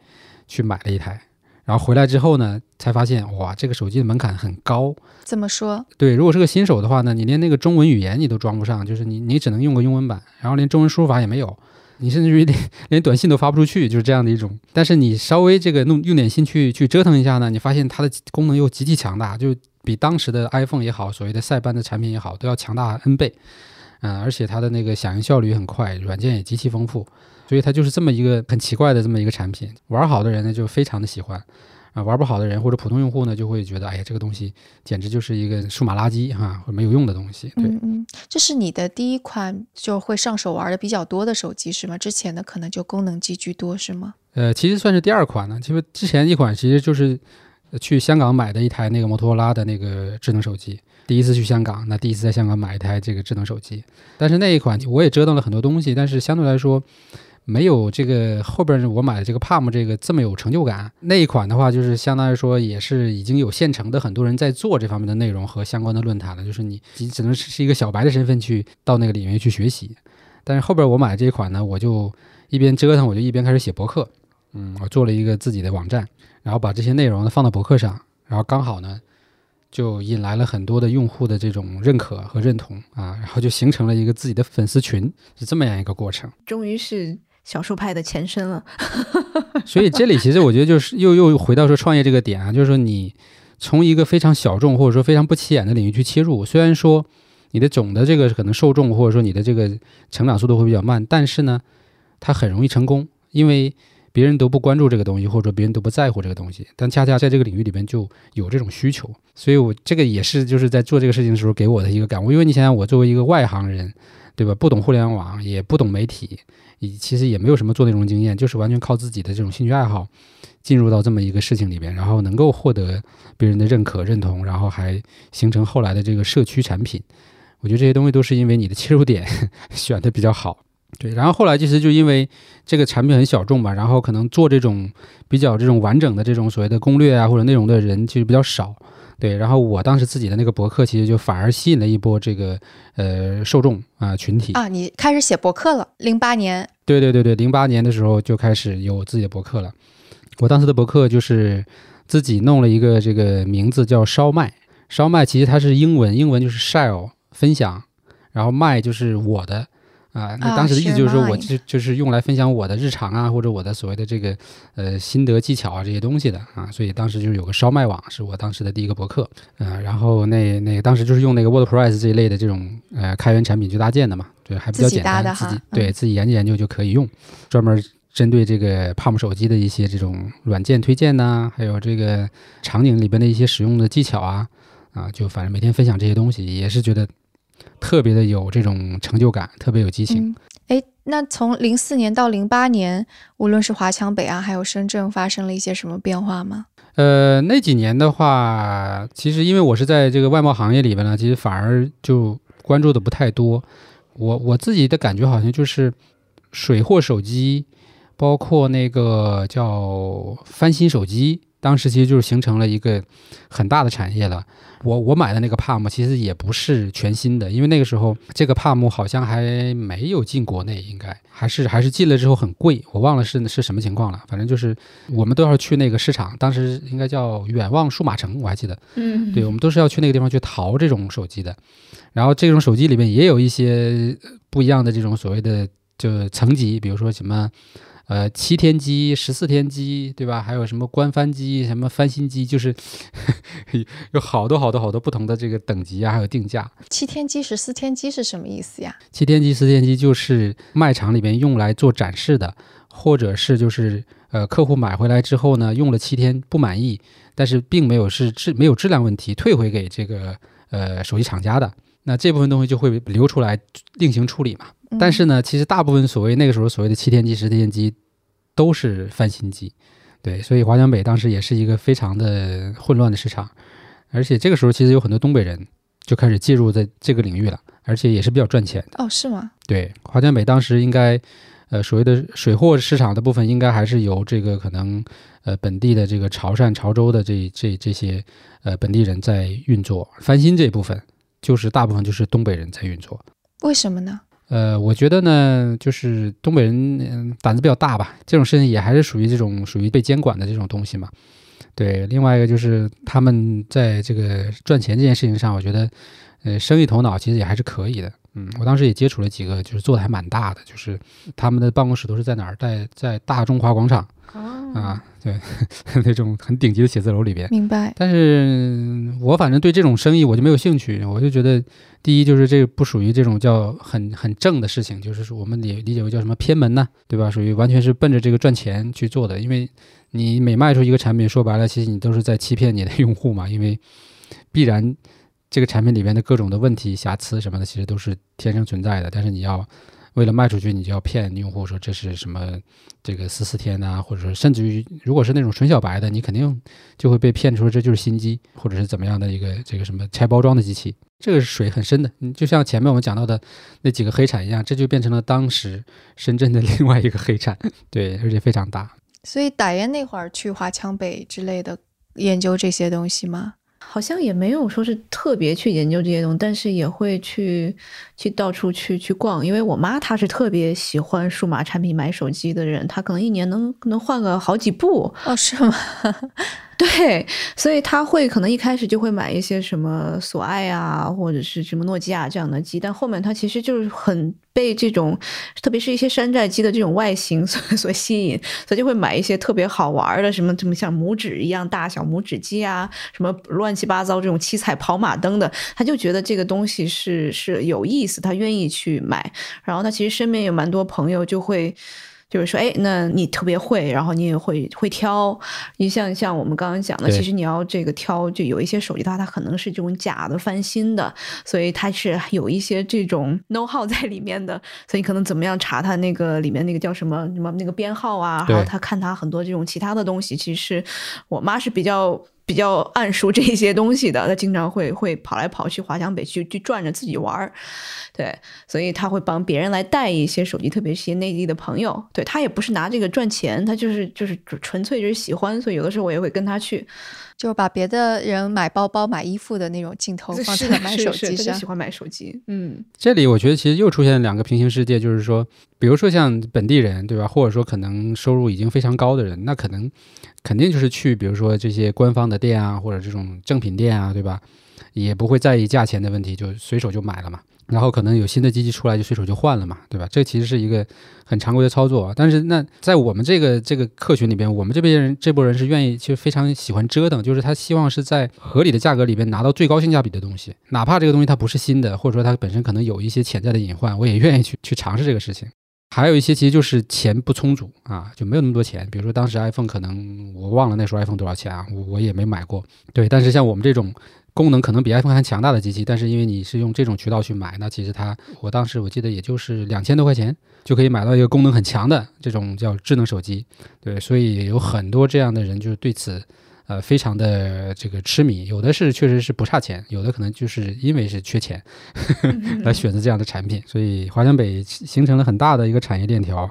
去买了一台。然后回来之后呢，才发现哇，这个手机的门槛很高。怎么说？对，如果是个新手的话呢，你连那个中文语言你都装不上，就是你你只能用个英文版，然后连中文输入法也没有，你甚至于连连短信都发不出去，就是这样的一种。但是你稍微这个弄用点心去去折腾一下呢，你发现它的功能又极其强大，就比当时的 iPhone 也好，所谓的塞班的产品也好，都要强大 N 倍。嗯，而且它的那个响应效率很快，软件也极其丰富。所以它就是这么一个很奇怪的这么一个产品，玩好的人呢就非常的喜欢，啊，玩不好的人或者普通用户呢就会觉得，哎呀，这个东西简直就是一个数码垃圾哈，或没有用的东西。对，嗯，这是你的第一款就会上手玩的比较多的手机是吗？之前的可能就功能机居多是吗？呃，其实算是第二款呢，其实之前一款其实就是去香港买的一台那个摩托罗拉的那个智能手机，第一次去香港，那第一次在香港买一台这个智能手机，但是那一款我也折腾了很多东西，但是相对来说。没有这个后边我买的这个 Palm 这个这么有成就感。那一款的话，就是相当于说也是已经有现成的很多人在做这方面的内容和相关的论坛了，就是你你只能是一个小白的身份去到那个里面去学习。但是后边我买这一款呢，我就一边折腾，我就一边开始写博客。嗯，我做了一个自己的网站，然后把这些内容呢放到博客上，然后刚好呢就引来了很多的用户的这种认可和认同啊，然后就形成了一个自己的粉丝群，是这么样一个过程。终于是。小数派的前身了，所以这里其实我觉得就是又又回到说创业这个点啊，就是说你从一个非常小众或者说非常不起眼的领域去切入，虽然说你的总的这个可能受众或者说你的这个成长速度会比较慢，但是呢，它很容易成功，因为别人都不关注这个东西，或者说别人都不在乎这个东西，但恰恰在这个领域里边就有这种需求，所以我这个也是就是在做这个事情的时候给我的一个感悟，因为你想想我作为一个外行人，对吧？不懂互联网，也不懂媒体。也其实也没有什么做内容经验，就是完全靠自己的这种兴趣爱好，进入到这么一个事情里边，然后能够获得别人的认可认同，然后还形成后来的这个社区产品。我觉得这些东西都是因为你的切入点 选的比较好，对。然后后来其实就因为这个产品很小众吧，然后可能做这种比较这种完整的这种所谓的攻略啊或者内容的人其实比较少。对，然后我当时自己的那个博客，其实就反而吸引了一波这个呃受众啊群体啊。你开始写博客了，零八年？对对对对，零八年的时候就开始有自己的博客了。我当时的博客就是自己弄了一个这个名字叫烧麦，烧麦其实它是英文，英文就是 share 分享，然后麦就是我的。啊，那当时的意思就是说，我就就是用来分享我的日常啊，或者我的所谓的这个呃心得技巧啊这些东西的啊，所以当时就是有个烧麦网是我当时的第一个博客啊，然后那那当时就是用那个 WordPress 这一类的这种呃开源产品去搭建的嘛，对，还比较简单，自己对自己研究研究就可以用，专门针对这个 Palm 手机的一些这种软件推荐呐，还有这个场景里边的一些使用的技巧啊啊，就反正每天分享这些东西，也是觉得。特别的有这种成就感，特别有激情。哎，那从零四年到零八年，无论是华强北啊，还有深圳，发生了一些什么变化吗？呃，那几年的话，其实因为我是在这个外贸行业里边呢，其实反而就关注的不太多。我我自己的感觉好像就是水货手机，包括那个叫翻新手机。当时其实就是形成了一个很大的产业了。我我买的那个帕姆其实也不是全新的，因为那个时候这个帕姆好像还没有进国内，应该还是还是进了之后很贵，我忘了是是什么情况了。反正就是我们都要去那个市场，当时应该叫远望数码城，我还记得。嗯，对，我们都是要去那个地方去淘这种手机的。然后这种手机里面也有一些不一样的这种所谓的就层级，比如说什么。呃，七天机、十四天机，对吧？还有什么官翻机、什么翻新机，就是 有好多好多好多不同的这个等级啊，还有定价。七天机、十四天机是什么意思呀？七天机、十天机就是卖场里面用来做展示的，或者是就是呃，客户买回来之后呢，用了七天不满意，但是并没有是质没有质量问题，退回给这个呃手机厂家的，那这部分东西就会流出来另行处理嘛。但是呢，其实大部分所谓那个时候所谓的七天机、十天机，都是翻新机，对，所以华强北当时也是一个非常的混乱的市场，而且这个时候其实有很多东北人就开始介入在这个领域了，而且也是比较赚钱的。哦，是吗？对，华强北当时应该，呃，所谓的水货市场的部分，应该还是由这个可能，呃，本地的这个潮汕、潮州的这这这些呃本地人在运作。翻新这部分，就是大部分就是东北人在运作。为什么呢？呃，我觉得呢，就是东北人胆子比较大吧，这种事情也还是属于这种属于被监管的这种东西嘛。对，另外一个就是他们在这个赚钱这件事情上，我觉得，呃，生意头脑其实也还是可以的。嗯，我当时也接触了几个，就是做的还蛮大的，就是他们的办公室都是在哪儿，在在大中华广场。啊，对，那种很顶级的写字楼里边，明白。但是我反正对这种生意我就没有兴趣，我就觉得，第一就是这个不属于这种叫很很正的事情，就是说我们理理解为叫什么偏门呢，对吧？属于完全是奔着这个赚钱去做的，因为你每卖出一个产品，说白了，其实你都是在欺骗你的用户嘛，因为必然这个产品里边的各种的问题、瑕疵什么的，其实都是天生存在的，但是你要。为了卖出去，你就要骗用户说这是什么这个四四天呐，或者说甚至于如果是那种纯小白的，你肯定就会被骗出这就是新机，或者是怎么样的一个这个什么拆包装的机器，这个水很深的。就像前面我们讲到的那几个黑产一样，这就变成了当时深圳的另外一个黑产，对，而且非常大。所以打烟那会儿去华强北之类的研究这些东西吗？好像也没有说是特别去研究这些东西，但是也会去去到处去去逛。因为我妈她是特别喜欢数码产品、买手机的人，她可能一年能能换个好几部。哦，是吗？对，所以他会可能一开始就会买一些什么索爱啊，或者是什么诺基亚这样的机，但后面他其实就是很被这种，特别是一些山寨机的这种外形 所所吸引，所以就会买一些特别好玩的，什么这么像拇指一样大小拇指机啊，什么乱七八糟这种七彩跑马灯的，他就觉得这个东西是是有意思，他愿意去买。然后他其实身边有蛮多朋友就会。就是说，哎，那你特别会，然后你也会会挑。你像像我们刚刚讲的，其实你要这个挑，就有一些手机的话，它可能是这种假的翻新的，所以它是有一些这种 know how 在里面的。所以可能怎么样查它那个里面那个叫什么什么那个编号啊，然后他看他很多这种其他的东西。其实我妈是比较。比较暗熟这些东西的，他经常会会跑来跑去华强北去去转着自己玩儿，对，所以他会帮别人来带一些手机，特别是些内地的朋友，对他也不是拿这个赚钱，他就是就是纯粹就是喜欢，所以有的时候我也会跟他去。就把别的人买包包、买衣服的那种镜头放在买手机上，喜欢买手机。嗯，这里我觉得其实又出现了两个平行世界，就是说，比如说像本地人，对吧？或者说可能收入已经非常高的人，那可能肯定就是去，比如说这些官方的店啊，或者这种正品店啊，对吧？也不会在意价钱的问题，就随手就买了嘛。然后可能有新的机器出来，就随手就换了嘛，对吧？这其实是一个很常规的操作。但是那在我们这个这个客群里边，我们这边人这波人是愿意，其实非常喜欢折腾，就是他希望是在合理的价格里边拿到最高性价比的东西，哪怕这个东西它不是新的，或者说它本身可能有一些潜在的隐患，我也愿意去去尝试这个事情。还有一些其实就是钱不充足啊，就没有那么多钱。比如说当时 iPhone 可能我忘了那时候 iPhone 多少钱啊，我我也没买过。对，但是像我们这种。功能可能比 iPhone 还强大的机器，但是因为你是用这种渠道去买，那其实它，我当时我记得也就是两千多块钱就可以买到一个功能很强的这种叫智能手机，对，所以有很多这样的人就是对此，呃，非常的这个痴迷，有的是确实是不差钱，有的可能就是因为是缺钱来选择这样的产品，所以华强北形成了很大的一个产业链条，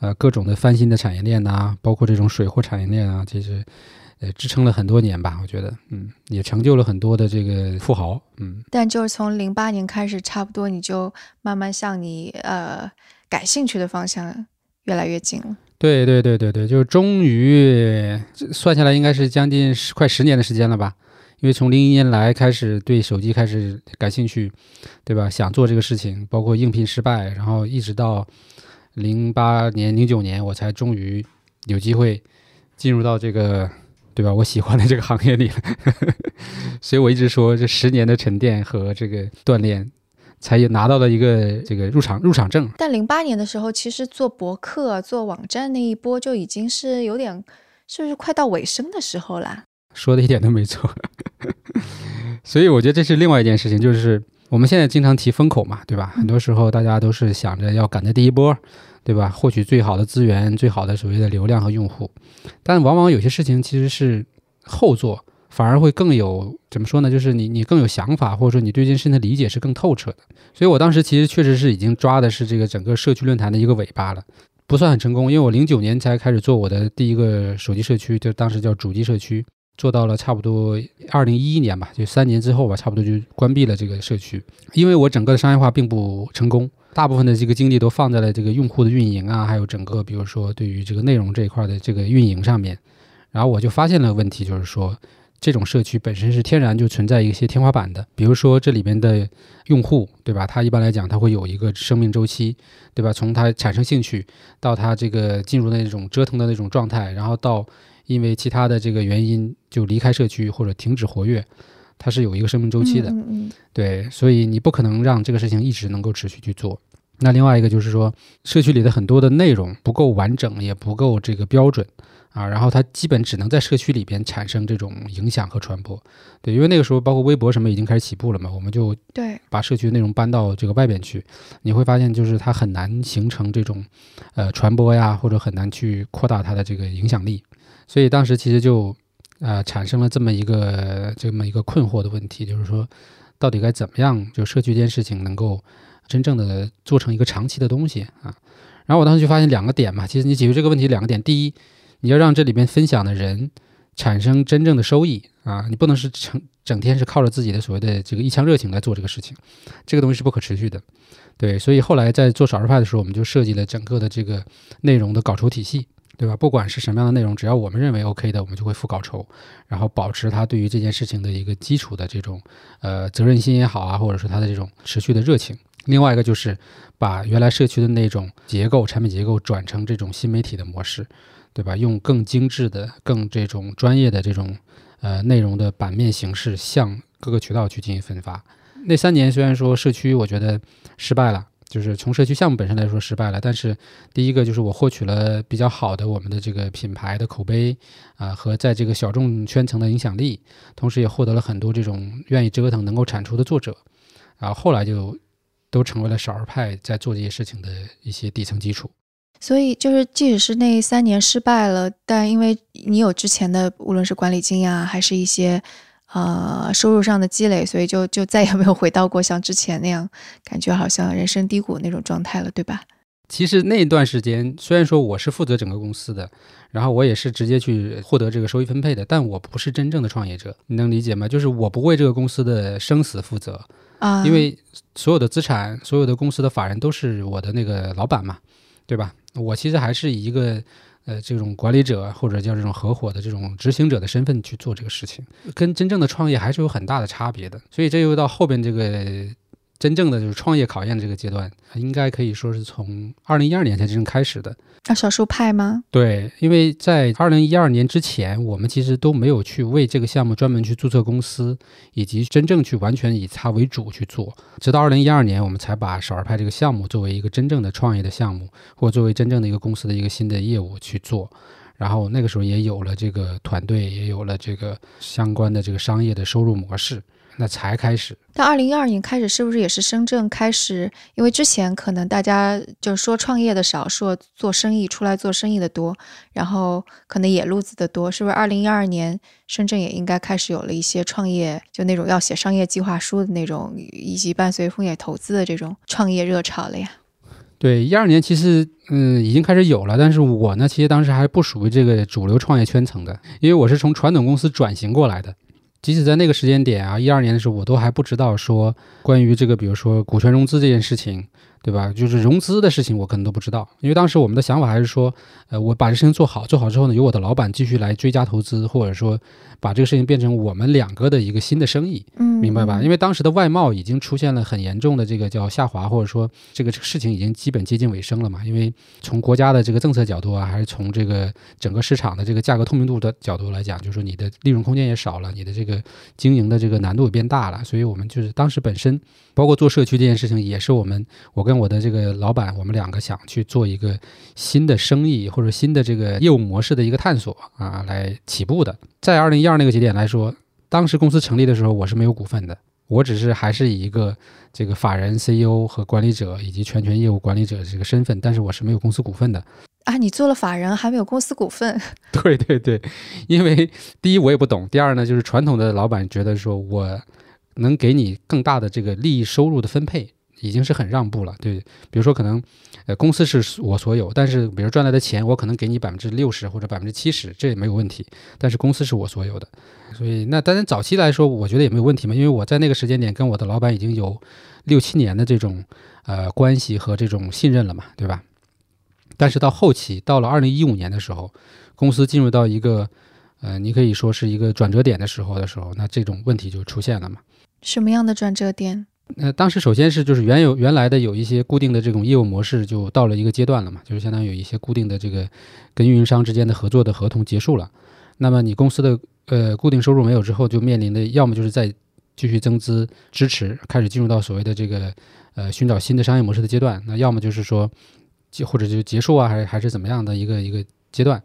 呃，各种的翻新的产业链呐，包括这种水货产业链啊，其实。呃，支撑了很多年吧，我觉得，嗯，也成就了很多的这个富豪，嗯。但就是从零八年开始，差不多你就慢慢向你呃感兴趣的方向越来越近了。对对对对对，就终于算下来应该是将近十快十年的时间了吧？因为从零一年来开始对手机开始感兴趣，对吧？想做这个事情，包括应聘失败，然后一直到零八年、零九年，我才终于有机会进入到这个。对吧？我喜欢的这个行业里了，所以我一直说这十年的沉淀和这个锻炼，才拿到了一个这个入场入场证。但零八年的时候，其实做博客、做网站那一波就已经是有点，是不是快到尾声的时候啦？说的一点都没错。所以我觉得这是另外一件事情，就是我们现在经常提风口嘛，对吧？很多时候大家都是想着要赶在第一波。对吧？获取最好的资源，最好的所谓的流量和用户，但往往有些事情其实是后做反而会更有怎么说呢？就是你你更有想法，或者说你对这件事情的理解是更透彻的。所以我当时其实确实是已经抓的是这个整个社区论坛的一个尾巴了，不算很成功，因为我零九年才开始做我的第一个手机社区，就当时叫主机社区，做到了差不多二零一一年吧，就三年之后吧，差不多就关闭了这个社区，因为我整个的商业化并不成功。大部分的这个精力都放在了这个用户的运营啊，还有整个比如说对于这个内容这一块的这个运营上面。然后我就发现了问题，就是说这种社区本身是天然就存在一些天花板的。比如说这里边的用户，对吧？他一般来讲他会有一个生命周期，对吧？从他产生兴趣到他这个进入那种折腾的那种状态，然后到因为其他的这个原因就离开社区或者停止活跃。它是有一个生命周期的，嗯嗯对，所以你不可能让这个事情一直能够持续去做。那另外一个就是说，社区里的很多的内容不够完整，也不够这个标准啊，然后它基本只能在社区里边产生这种影响和传播。对，因为那个时候包括微博什么已经开始起步了嘛，我们就对，把社区内容搬到这个外边去，你会发现就是它很难形成这种呃传播呀，或者很难去扩大它的这个影响力。所以当时其实就。呃，产生了这么一个这么一个困惑的问题，就是说，到底该怎么样，就社区这件事情能够真正的做成一个长期的东西啊？然后我当时就发现两个点嘛，其实你解决这个问题两个点，第一，你要让这里边分享的人产生真正的收益啊，你不能是成整天是靠着自己的所谓的这个一腔热情来做这个事情，这个东西是不可持续的。对，所以后来在做少数派的时候，我们就设计了整个的这个内容的稿酬体系。对吧？不管是什么样的内容，只要我们认为 OK 的，我们就会付稿酬，然后保持他对于这件事情的一个基础的这种呃责任心也好啊，或者说他的这种持续的热情。另外一个就是把原来社区的那种结构、产品结构转成这种新媒体的模式，对吧？用更精致的、更这种专业的这种呃内容的版面形式向各个渠道去进行分发。那三年虽然说社区我觉得失败了。就是从社区项目本身来说失败了，但是第一个就是我获取了比较好的我们的这个品牌的口碑啊，和在这个小众圈层的影响力，同时也获得了很多这种愿意折腾、能够产出的作者，然后后来就都成为了少儿派在做这些事情的一些底层基础。所以就是，即使是那三年失败了，但因为你有之前的无论是管理经验啊，还是一些。呃，收入上的积累，所以就就再也没有回到过像之前那样，感觉好像人生低谷那种状态了，对吧？其实那段时间，虽然说我是负责整个公司的，然后我也是直接去获得这个收益分配的，但我不是真正的创业者，你能理解吗？就是我不为这个公司的生死负责啊，因为所有的资产、所有的公司的法人都是我的那个老板嘛，对吧？我其实还是以一个。呃，这种管理者或者叫这种合伙的这种执行者的身份去做这个事情，跟真正的创业还是有很大的差别的。所以这又到后边这个。真正的就是创业考验的这个阶段，应该可以说是从二零一二年才真正开始的。啊，少数派吗？对，因为在二零一二年之前，我们其实都没有去为这个项目专门去注册公司，以及真正去完全以它为主去做。直到二零一二年，我们才把少儿派这个项目作为一个真正的创业的项目，或作为真正的一个公司的一个新的业务去做。然后那个时候也有了这个团队，也有了这个相关的这个商业的收入模式。那才开始。但二零一二年开始，是不是也是深圳开始？因为之前可能大家就说创业的少，说做生意出来做生意的多，然后可能野路子的多，是不是？二零一二年深圳也应该开始有了一些创业，就那种要写商业计划书的那种，以及伴随风险投资的这种创业热潮了呀？对，一二年其实嗯已经开始有了，但是我呢，其实当时还不属于这个主流创业圈层的，因为我是从传统公司转型过来的。即使在那个时间点啊，一二年的时候，我都还不知道说关于这个，比如说股权融资这件事情。对吧？就是融资的事情，我可能都不知道，因为当时我们的想法还是说，呃，我把这事情做好，做好之后呢，由我的老板继续来追加投资，或者说把这个事情变成我们两个的一个新的生意，嗯，明白吧？因为当时的外贸已经出现了很严重的这个叫下滑，或者说这个事情已经基本接近尾声了嘛。因为从国家的这个政策角度啊，还是从这个整个市场的这个价格透明度的角度来讲，就是说你的利润空间也少了，你的这个经营的这个难度也变大了，所以我们就是当时本身。包括做社区这件事情，也是我们我跟我的这个老板，我们两个想去做一个新的生意或者新的这个业务模式的一个探索啊，来起步的。在二零一二那个节点来说，当时公司成立的时候，我是没有股份的，我只是还是以一个这个法人 CEO 和管理者以及全权业务管理者这个身份，但是我是没有公司股份的。啊，你做了法人还没有公司股份？对对对，因为第一我也不懂，第二呢就是传统的老板觉得说我能给你更大的这个利益收入的分配，已经是很让步了。对，比如说可能呃公司是我所有，但是比如赚来的钱我可能给你百分之六十或者百分之七十，这也没有问题。但是公司是我所有的，所以那当然早期来说我觉得也没有问题嘛，因为我在那个时间点跟我的老板已经有六七年的这种呃关系和这种信任了嘛，对吧？但是到后期，到了二零一五年的时候，公司进入到一个，呃，你可以说是一个转折点的时候的时候，那这种问题就出现了嘛？什么样的转折点？那当时首先是就是原有原来的有一些固定的这种业务模式就到了一个阶段了嘛，就是相当于有一些固定的这个跟运营商之间的合作的合同结束了。那么你公司的呃固定收入没有之后，就面临的要么就是在继续增资支持，开始进入到所谓的这个呃寻找新的商业模式的阶段，那要么就是说。就或者就结束啊，还是还是怎么样的一个一个阶段？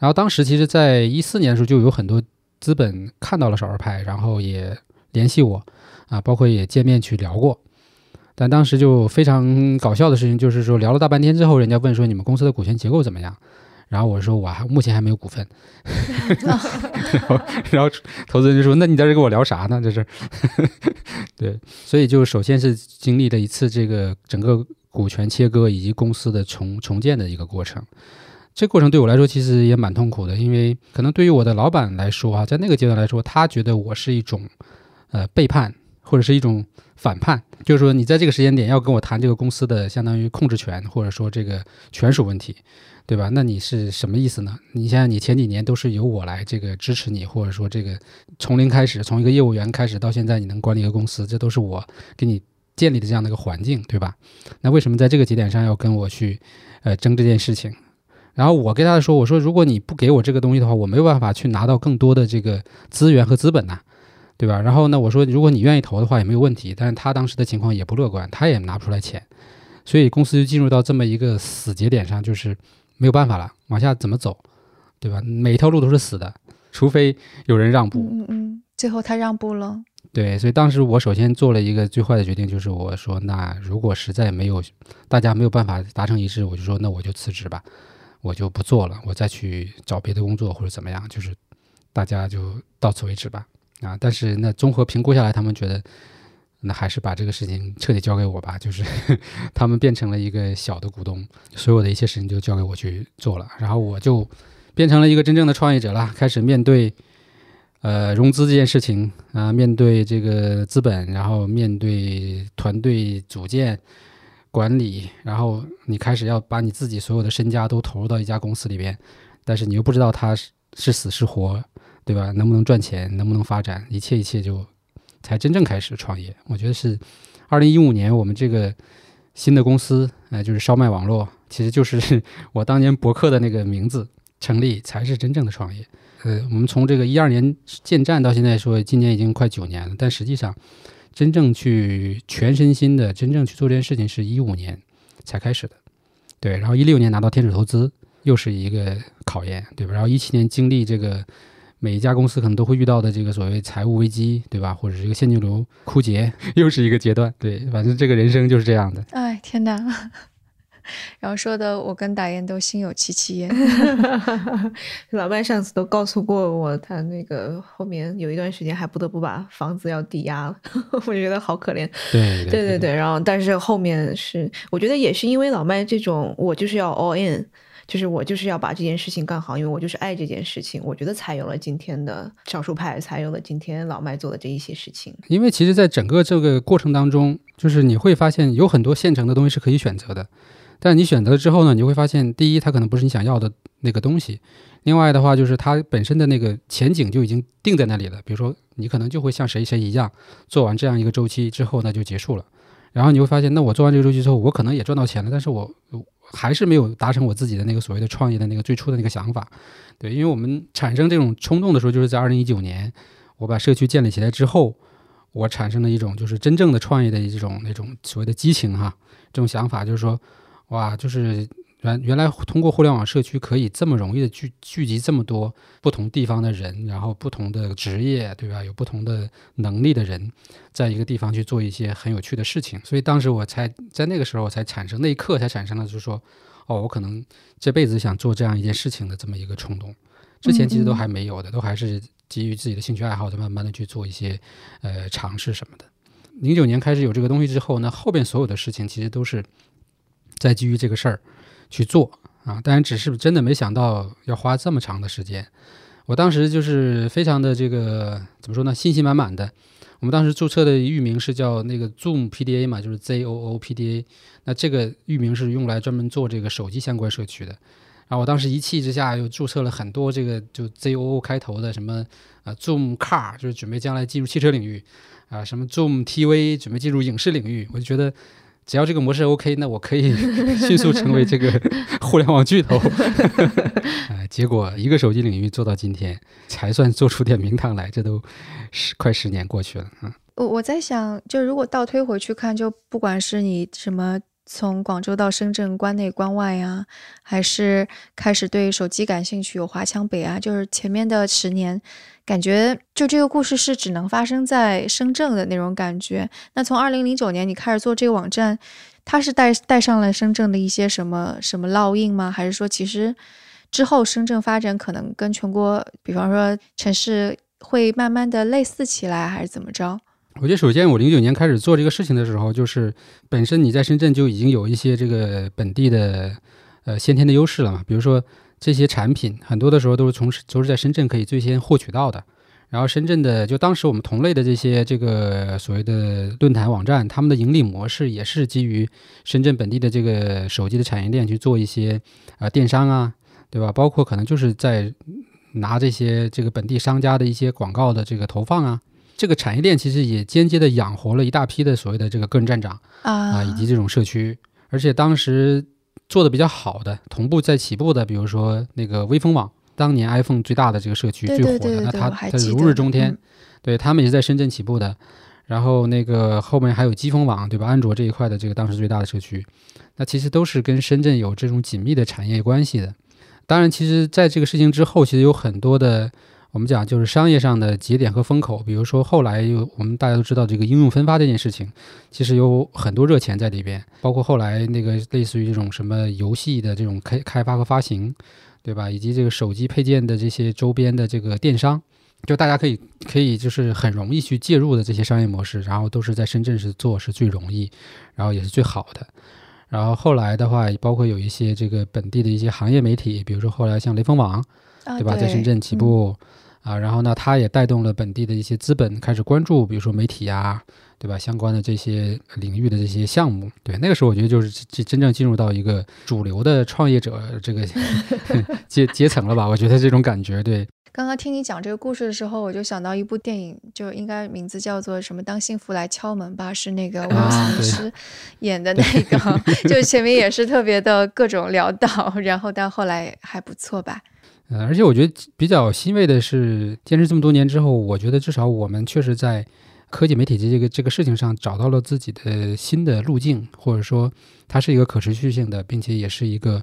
然后当时其实，在一四年的时候，就有很多资本看到了少儿派，然后也联系我啊，包括也见面去聊过。但当时就非常搞笑的事情，就是说聊了大半天之后，人家问说你们公司的股权结构怎么样？然后我说我还目前还没有股份。然 后 然后投资人就说那你在这跟我聊啥呢？这是对，所以就首先是经历了一次这个整个。股权切割以及公司的重重建的一个过程，这过程对我来说其实也蛮痛苦的，因为可能对于我的老板来说啊，在那个阶段来说，他觉得我是一种呃背叛或者是一种反叛，就是说你在这个时间点要跟我谈这个公司的相当于控制权或者说这个权属问题，对吧？那你是什么意思呢？你想想，你前几年都是由我来这个支持你，或者说这个从零开始，从一个业务员开始到现在你能管理一个公司，这都是我给你。建立的这样的一个环境，对吧？那为什么在这个节点上要跟我去，呃，争这件事情？然后我跟他说：“我说，如果你不给我这个东西的话，我没有办法去拿到更多的这个资源和资本呐，对吧？”然后呢，我说：“如果你愿意投的话，也没有问题。”但是他当时的情况也不乐观，他也拿不出来钱，所以公司就进入到这么一个死节点上，就是没有办法了，往下怎么走，对吧？每一条路都是死的，除非有人让步。嗯嗯，最后他让步了。对，所以当时我首先做了一个最坏的决定，就是我说，那如果实在没有大家没有办法达成一致，我就说，那我就辞职吧，我就不做了，我再去找别的工作或者怎么样，就是大家就到此为止吧。啊，但是那综合评估下来，他们觉得那还是把这个事情彻底交给我吧，就是 他们变成了一个小的股东，所有的一切事情就交给我去做了，然后我就变成了一个真正的创业者了，开始面对。呃，融资这件事情啊，面对这个资本，然后面对团队组建、管理，然后你开始要把你自己所有的身家都投入到一家公司里边，但是你又不知道它是是死是活，对吧？能不能赚钱，能不能发展，一切一切就才真正开始创业。我觉得是二零一五年我们这个新的公司，呃，就是烧麦网络，其实就是 我当年博客的那个名字成立，才是真正的创业。呃，我们从这个一二年建站到现在说，今年已经快九年了。但实际上，真正去全身心的真正去做这件事情，是一五年才开始的。对，然后一六年拿到天使投资，又是一个考验，对吧？然后一七年经历这个每一家公司可能都会遇到的这个所谓财务危机，对吧？或者是一个现金流枯竭，又是一个阶段。对，反正这个人生就是这样的。哎，天哪！然后说的我跟打雁都心有戚戚焉。老麦上次都告诉过我，他那个后面有一段时间还不得不把房子要抵押了，我觉得好可怜。对对对对，然后但是后面是，我觉得也是因为老麦这种，我就是要 all in，就是我就是要把这件事情干好，因为我就是爱这件事情，我觉得才有了今天的少数派，才有了今天老麦做的这一些事情。因为其实，在整个这个过程当中，就是你会发现有很多现成的东西是可以选择的。但你选择之后呢，你就会发现，第一，它可能不是你想要的那个东西；另外的话，就是它本身的那个前景就已经定在那里了。比如说，你可能就会像谁谁一样，做完这样一个周期之后，呢就结束了。然后你会发现，那我做完这个周期之后，我可能也赚到钱了，但是我还是没有达成我自己的那个所谓的创业的那个最初的那个想法。对，因为我们产生这种冲动的时候，就是在二零一九年，我把社区建立起来之后，我产生了一种就是真正的创业的一种那种所谓的激情哈，这种想法就是说。哇，就是原原来通过互联网社区可以这么容易的聚聚集这么多不同地方的人，然后不同的职业，对吧？有不同的能力的人，在一个地方去做一些很有趣的事情。所以当时我才在那个时候才产生，那一刻才产生了，就是说，哦，我可能这辈子想做这样一件事情的这么一个冲动。之前其实都还没有的，都还是基于自己的兴趣爱好，在慢慢的去做一些呃尝试什么的。零九年开始有这个东西之后，那后边所有的事情其实都是在基于这个事儿去做啊。当然，只是真的没想到要花这么长的时间。我当时就是非常的这个怎么说呢？信心满满的。我们当时注册的域名是叫那个 Zoom PDA 嘛，就是 Z O O P D A。那这个域名是用来专门做这个手机相关社区的。然后我当时一气之下又注册了很多这个就 Z O O 开头的什么啊 Zoom Car，就是准备将来进入汽车领域啊，什么 Zoom TV 准备进入影视领域。我就觉得只要这个模式 OK，那我可以 迅速成为这个 互联网巨头。啊，结果一个手机领域做到今天，才算做出点名堂来。这都十快十年过去了啊。我我在想，就如果倒推回去看，就不管是你什么从广州到深圳，关内关外呀，还是开始对手机感兴趣，有华强北啊，就是前面的十年，感觉就这个故事是只能发生在深圳的那种感觉。那从二零零九年你开始做这个网站，它是带带上了深圳的一些什么什么烙印吗？还是说其实？之后，深圳发展可能跟全国，比方说城市会慢慢的类似起来，还是怎么着？我觉得，首先我零九年开始做这个事情的时候，就是本身你在深圳就已经有一些这个本地的呃先天的优势了嘛。比如说这些产品，很多的时候都是从都是在深圳可以最先获取到的。然后深圳的就当时我们同类的这些这个所谓的论坛网站，他们的盈利模式也是基于深圳本地的这个手机的产业链去做一些呃电商啊。对吧？包括可能就是在拿这些这个本地商家的一些广告的这个投放啊，这个产业链其实也间接的养活了一大批的所谓的这个个人站长啊，以及这种社区。而且当时做的比较好的，同步在起步的，比如说那个微风网，当年 iPhone 最大的这个社区最火的，那它它如日中天，对他们也是在深圳起步的。然后那个后面还有机锋网，对吧？安卓这一块的这个当时最大的社区，那其实都是跟深圳有这种紧密的产业关系的。当然，其实在这个事情之后，其实有很多的，我们讲就是商业上的节点和风口。比如说后来有我们大家都知道这个应用分发这件事情，其实有很多热钱在里边。包括后来那个类似于这种什么游戏的这种开开发和发行，对吧？以及这个手机配件的这些周边的这个电商，就大家可以可以就是很容易去介入的这些商业模式，然后都是在深圳是做是最容易，然后也是最好的。然后后来的话，包括有一些这个本地的一些行业媒体，比如说后来像雷锋网，对吧，在深圳起步啊，然后呢，它也带动了本地的一些资本开始关注，比如说媒体呀，对吧，相关的这些领域的这些项目。对，那个时候我觉得就是真真正进入到一个主流的创业者这个 阶阶层了吧？我觉得这种感觉，对。刚刚听你讲这个故事的时候，我就想到一部电影，就应该名字叫做什么“当幸福来敲门吧”，是那个威尔斯演的那个，就前面也是特别的各种潦倒，然后到后来还不错吧。呃，而且我觉得比较欣慰的是，坚持这么多年之后，我觉得至少我们确实在科技媒体这个这个事情上找到了自己的新的路径，或者说它是一个可持续性的，并且也是一个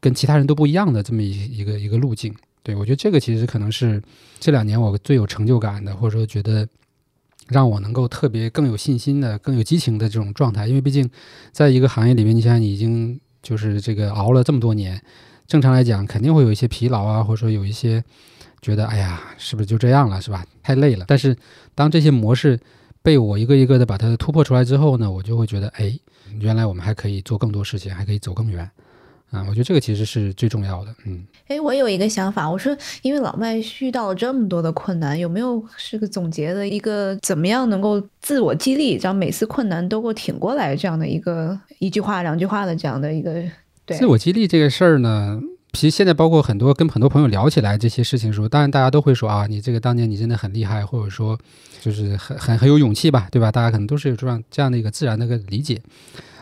跟其他人都不一样的这么一一个一个路径。对，我觉得这个其实可能是这两年我最有成就感的，或者说觉得让我能够特别更有信心的、更有激情的这种状态。因为毕竟在一个行业里面，你想你已经就是这个熬了这么多年，正常来讲肯定会有一些疲劳啊，或者说有一些觉得哎呀，是不是就这样了，是吧？太累了。但是当这些模式被我一个一个的把它突破出来之后呢，我就会觉得，哎，原来我们还可以做更多事情，还可以走更远。啊，我觉得这个其实是最重要的。嗯，哎，我有一个想法，我说，因为老麦遇到了这么多的困难，有没有是个总结的一个怎么样能够自我激励，让每次困难都够挺过来这样的一个一句话、两句话的这样的一个自我激励这个事儿呢？其实现在包括很多跟很多朋友聊起来这些事情的时候，当然大家都会说啊，你这个当年你真的很厉害，或者说就是很很很有勇气吧，对吧？大家可能都是有这样这样的一个自然的一个理解。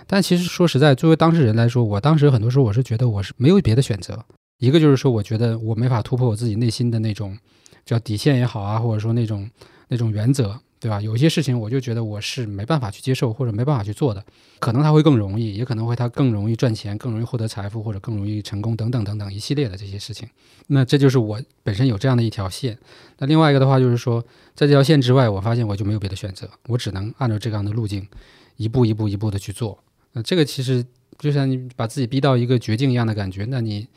但其实说实在，作为当事人来说，我当时很多时候我是觉得我是没有别的选择。一个就是说，我觉得我没法突破我自己内心的那种叫底线也好啊，或者说那种那种原则，对吧？有些事情我就觉得我是没办法去接受或者没办法去做的。可能它会更容易，也可能会它更容易赚钱，更容易获得财富或者更容易成功等等等等一系列的这些事情。那这就是我本身有这样的一条线。那另外一个的话就是说，在这条线之外，我发现我就没有别的选择，我只能按照这样的路径一步一步一步的去做。那这个其实就像你把自己逼到一个绝境一样的感觉，那你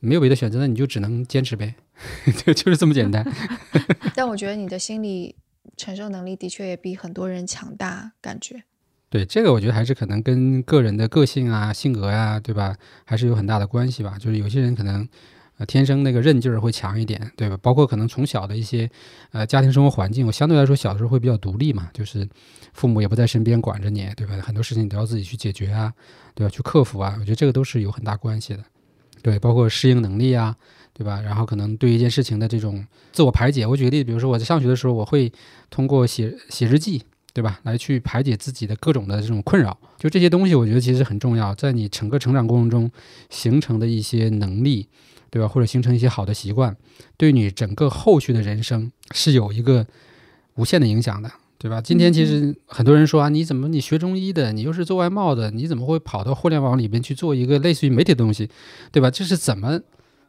没有别的选择，那你就只能坚持呗，就就是这么简单。但我觉得你的心理承受能力的确也比很多人强大，感觉。对这个，我觉得还是可能跟个人的个性啊、性格呀，对吧，还是有很大的关系吧。就是有些人可能。呃，天生那个韧劲儿会强一点，对吧？包括可能从小的一些，呃，家庭生活环境，我相对来说小的时候会比较独立嘛，就是父母也不在身边管着你，对吧？很多事情你都要自己去解决啊，对吧？去克服啊，我觉得这个都是有很大关系的，对，包括适应能力啊，对吧？然后可能对一件事情的这种自我排解，我举个例子，比如说我在上学的时候，我会通过写写日记，对吧，来去排解自己的各种的这种困扰，就这些东西，我觉得其实很重要，在你整个成长过程中形成的一些能力。对吧？或者形成一些好的习惯，对你整个后续的人生是有一个无限的影响的，对吧？今天其实很多人说啊，你怎么你学中医的，你又是做外贸的，你怎么会跑到互联网里边去做一个类似于媒体的东西，对吧？这是怎么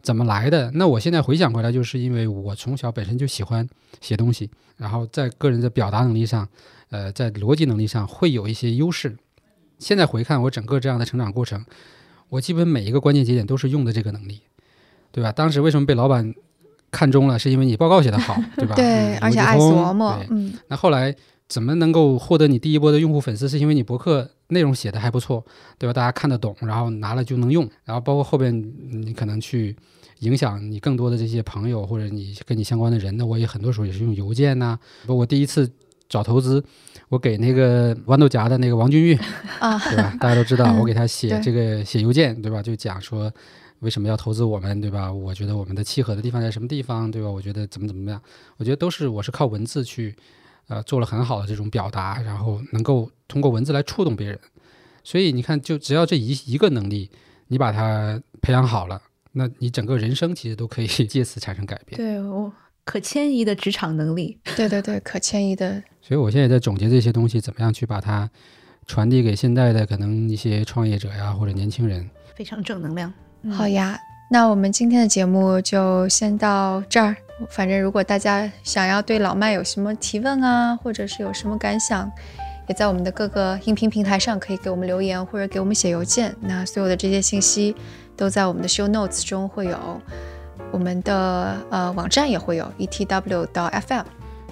怎么来的？那我现在回想回来，就是因为我从小本身就喜欢写东西，然后在个人的表达能力上，呃，在逻辑能力上会有一些优势。现在回看我整个这样的成长过程，我基本每一个关键节点都是用的这个能力。对吧？当时为什么被老板看中了？是因为你报告写得好，对吧？对，而且爱琢磨。嗯。那后来怎么能够获得你第一波的用户粉丝？是因为你博客内容写的还不错，对吧？大家看得懂，然后拿了就能用。然后包括后边你可能去影响你更多的这些朋友或者你跟你相关的人。那我也很多时候也是用邮件呐。包括第一次找投资，我给那个豌豆荚的那个王君玉啊，对吧？大家都知道，我给他写这个写邮件，对吧？就讲说。为什么要投资我们，对吧？我觉得我们的契合的地方在什么地方，对吧？我觉得怎么怎么样？我觉得都是我是靠文字去，呃，做了很好的这种表达，然后能够通过文字来触动别人。所以你看，就只要这一一个能力，你把它培养好了，那你整个人生其实都可以 借此产生改变。对，我可迁移的职场能力。对对对，可迁移的。所以我现在在总结这些东西，怎么样去把它传递给现在的可能一些创业者呀，或者年轻人。非常正能量。好呀，那我们今天的节目就先到这儿。反正如果大家想要对老麦有什么提问啊，或者是有什么感想，也在我们的各个音频平台上可以给我们留言或者给我们写邮件。那所有的这些信息都在我们的 show notes 中会有，我们的呃网站也会有 etw 到 fm。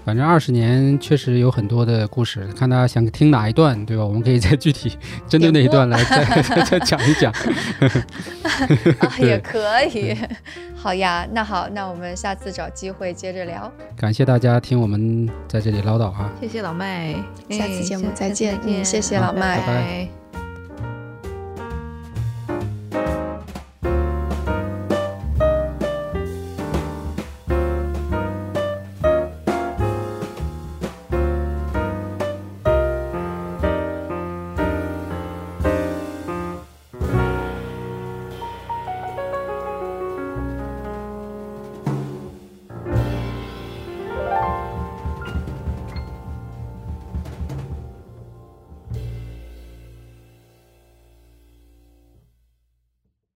反正二十年确实有很多的故事，看大家想听哪一段，对吧？我们可以再具体针对那一段来 再再讲一讲。也可以，好呀，那好，那我们下次找机会接着聊。感谢大家听我们在这里唠叨啊！谢谢老麦，下次节目再见，嗯，谢谢老麦，拜拜。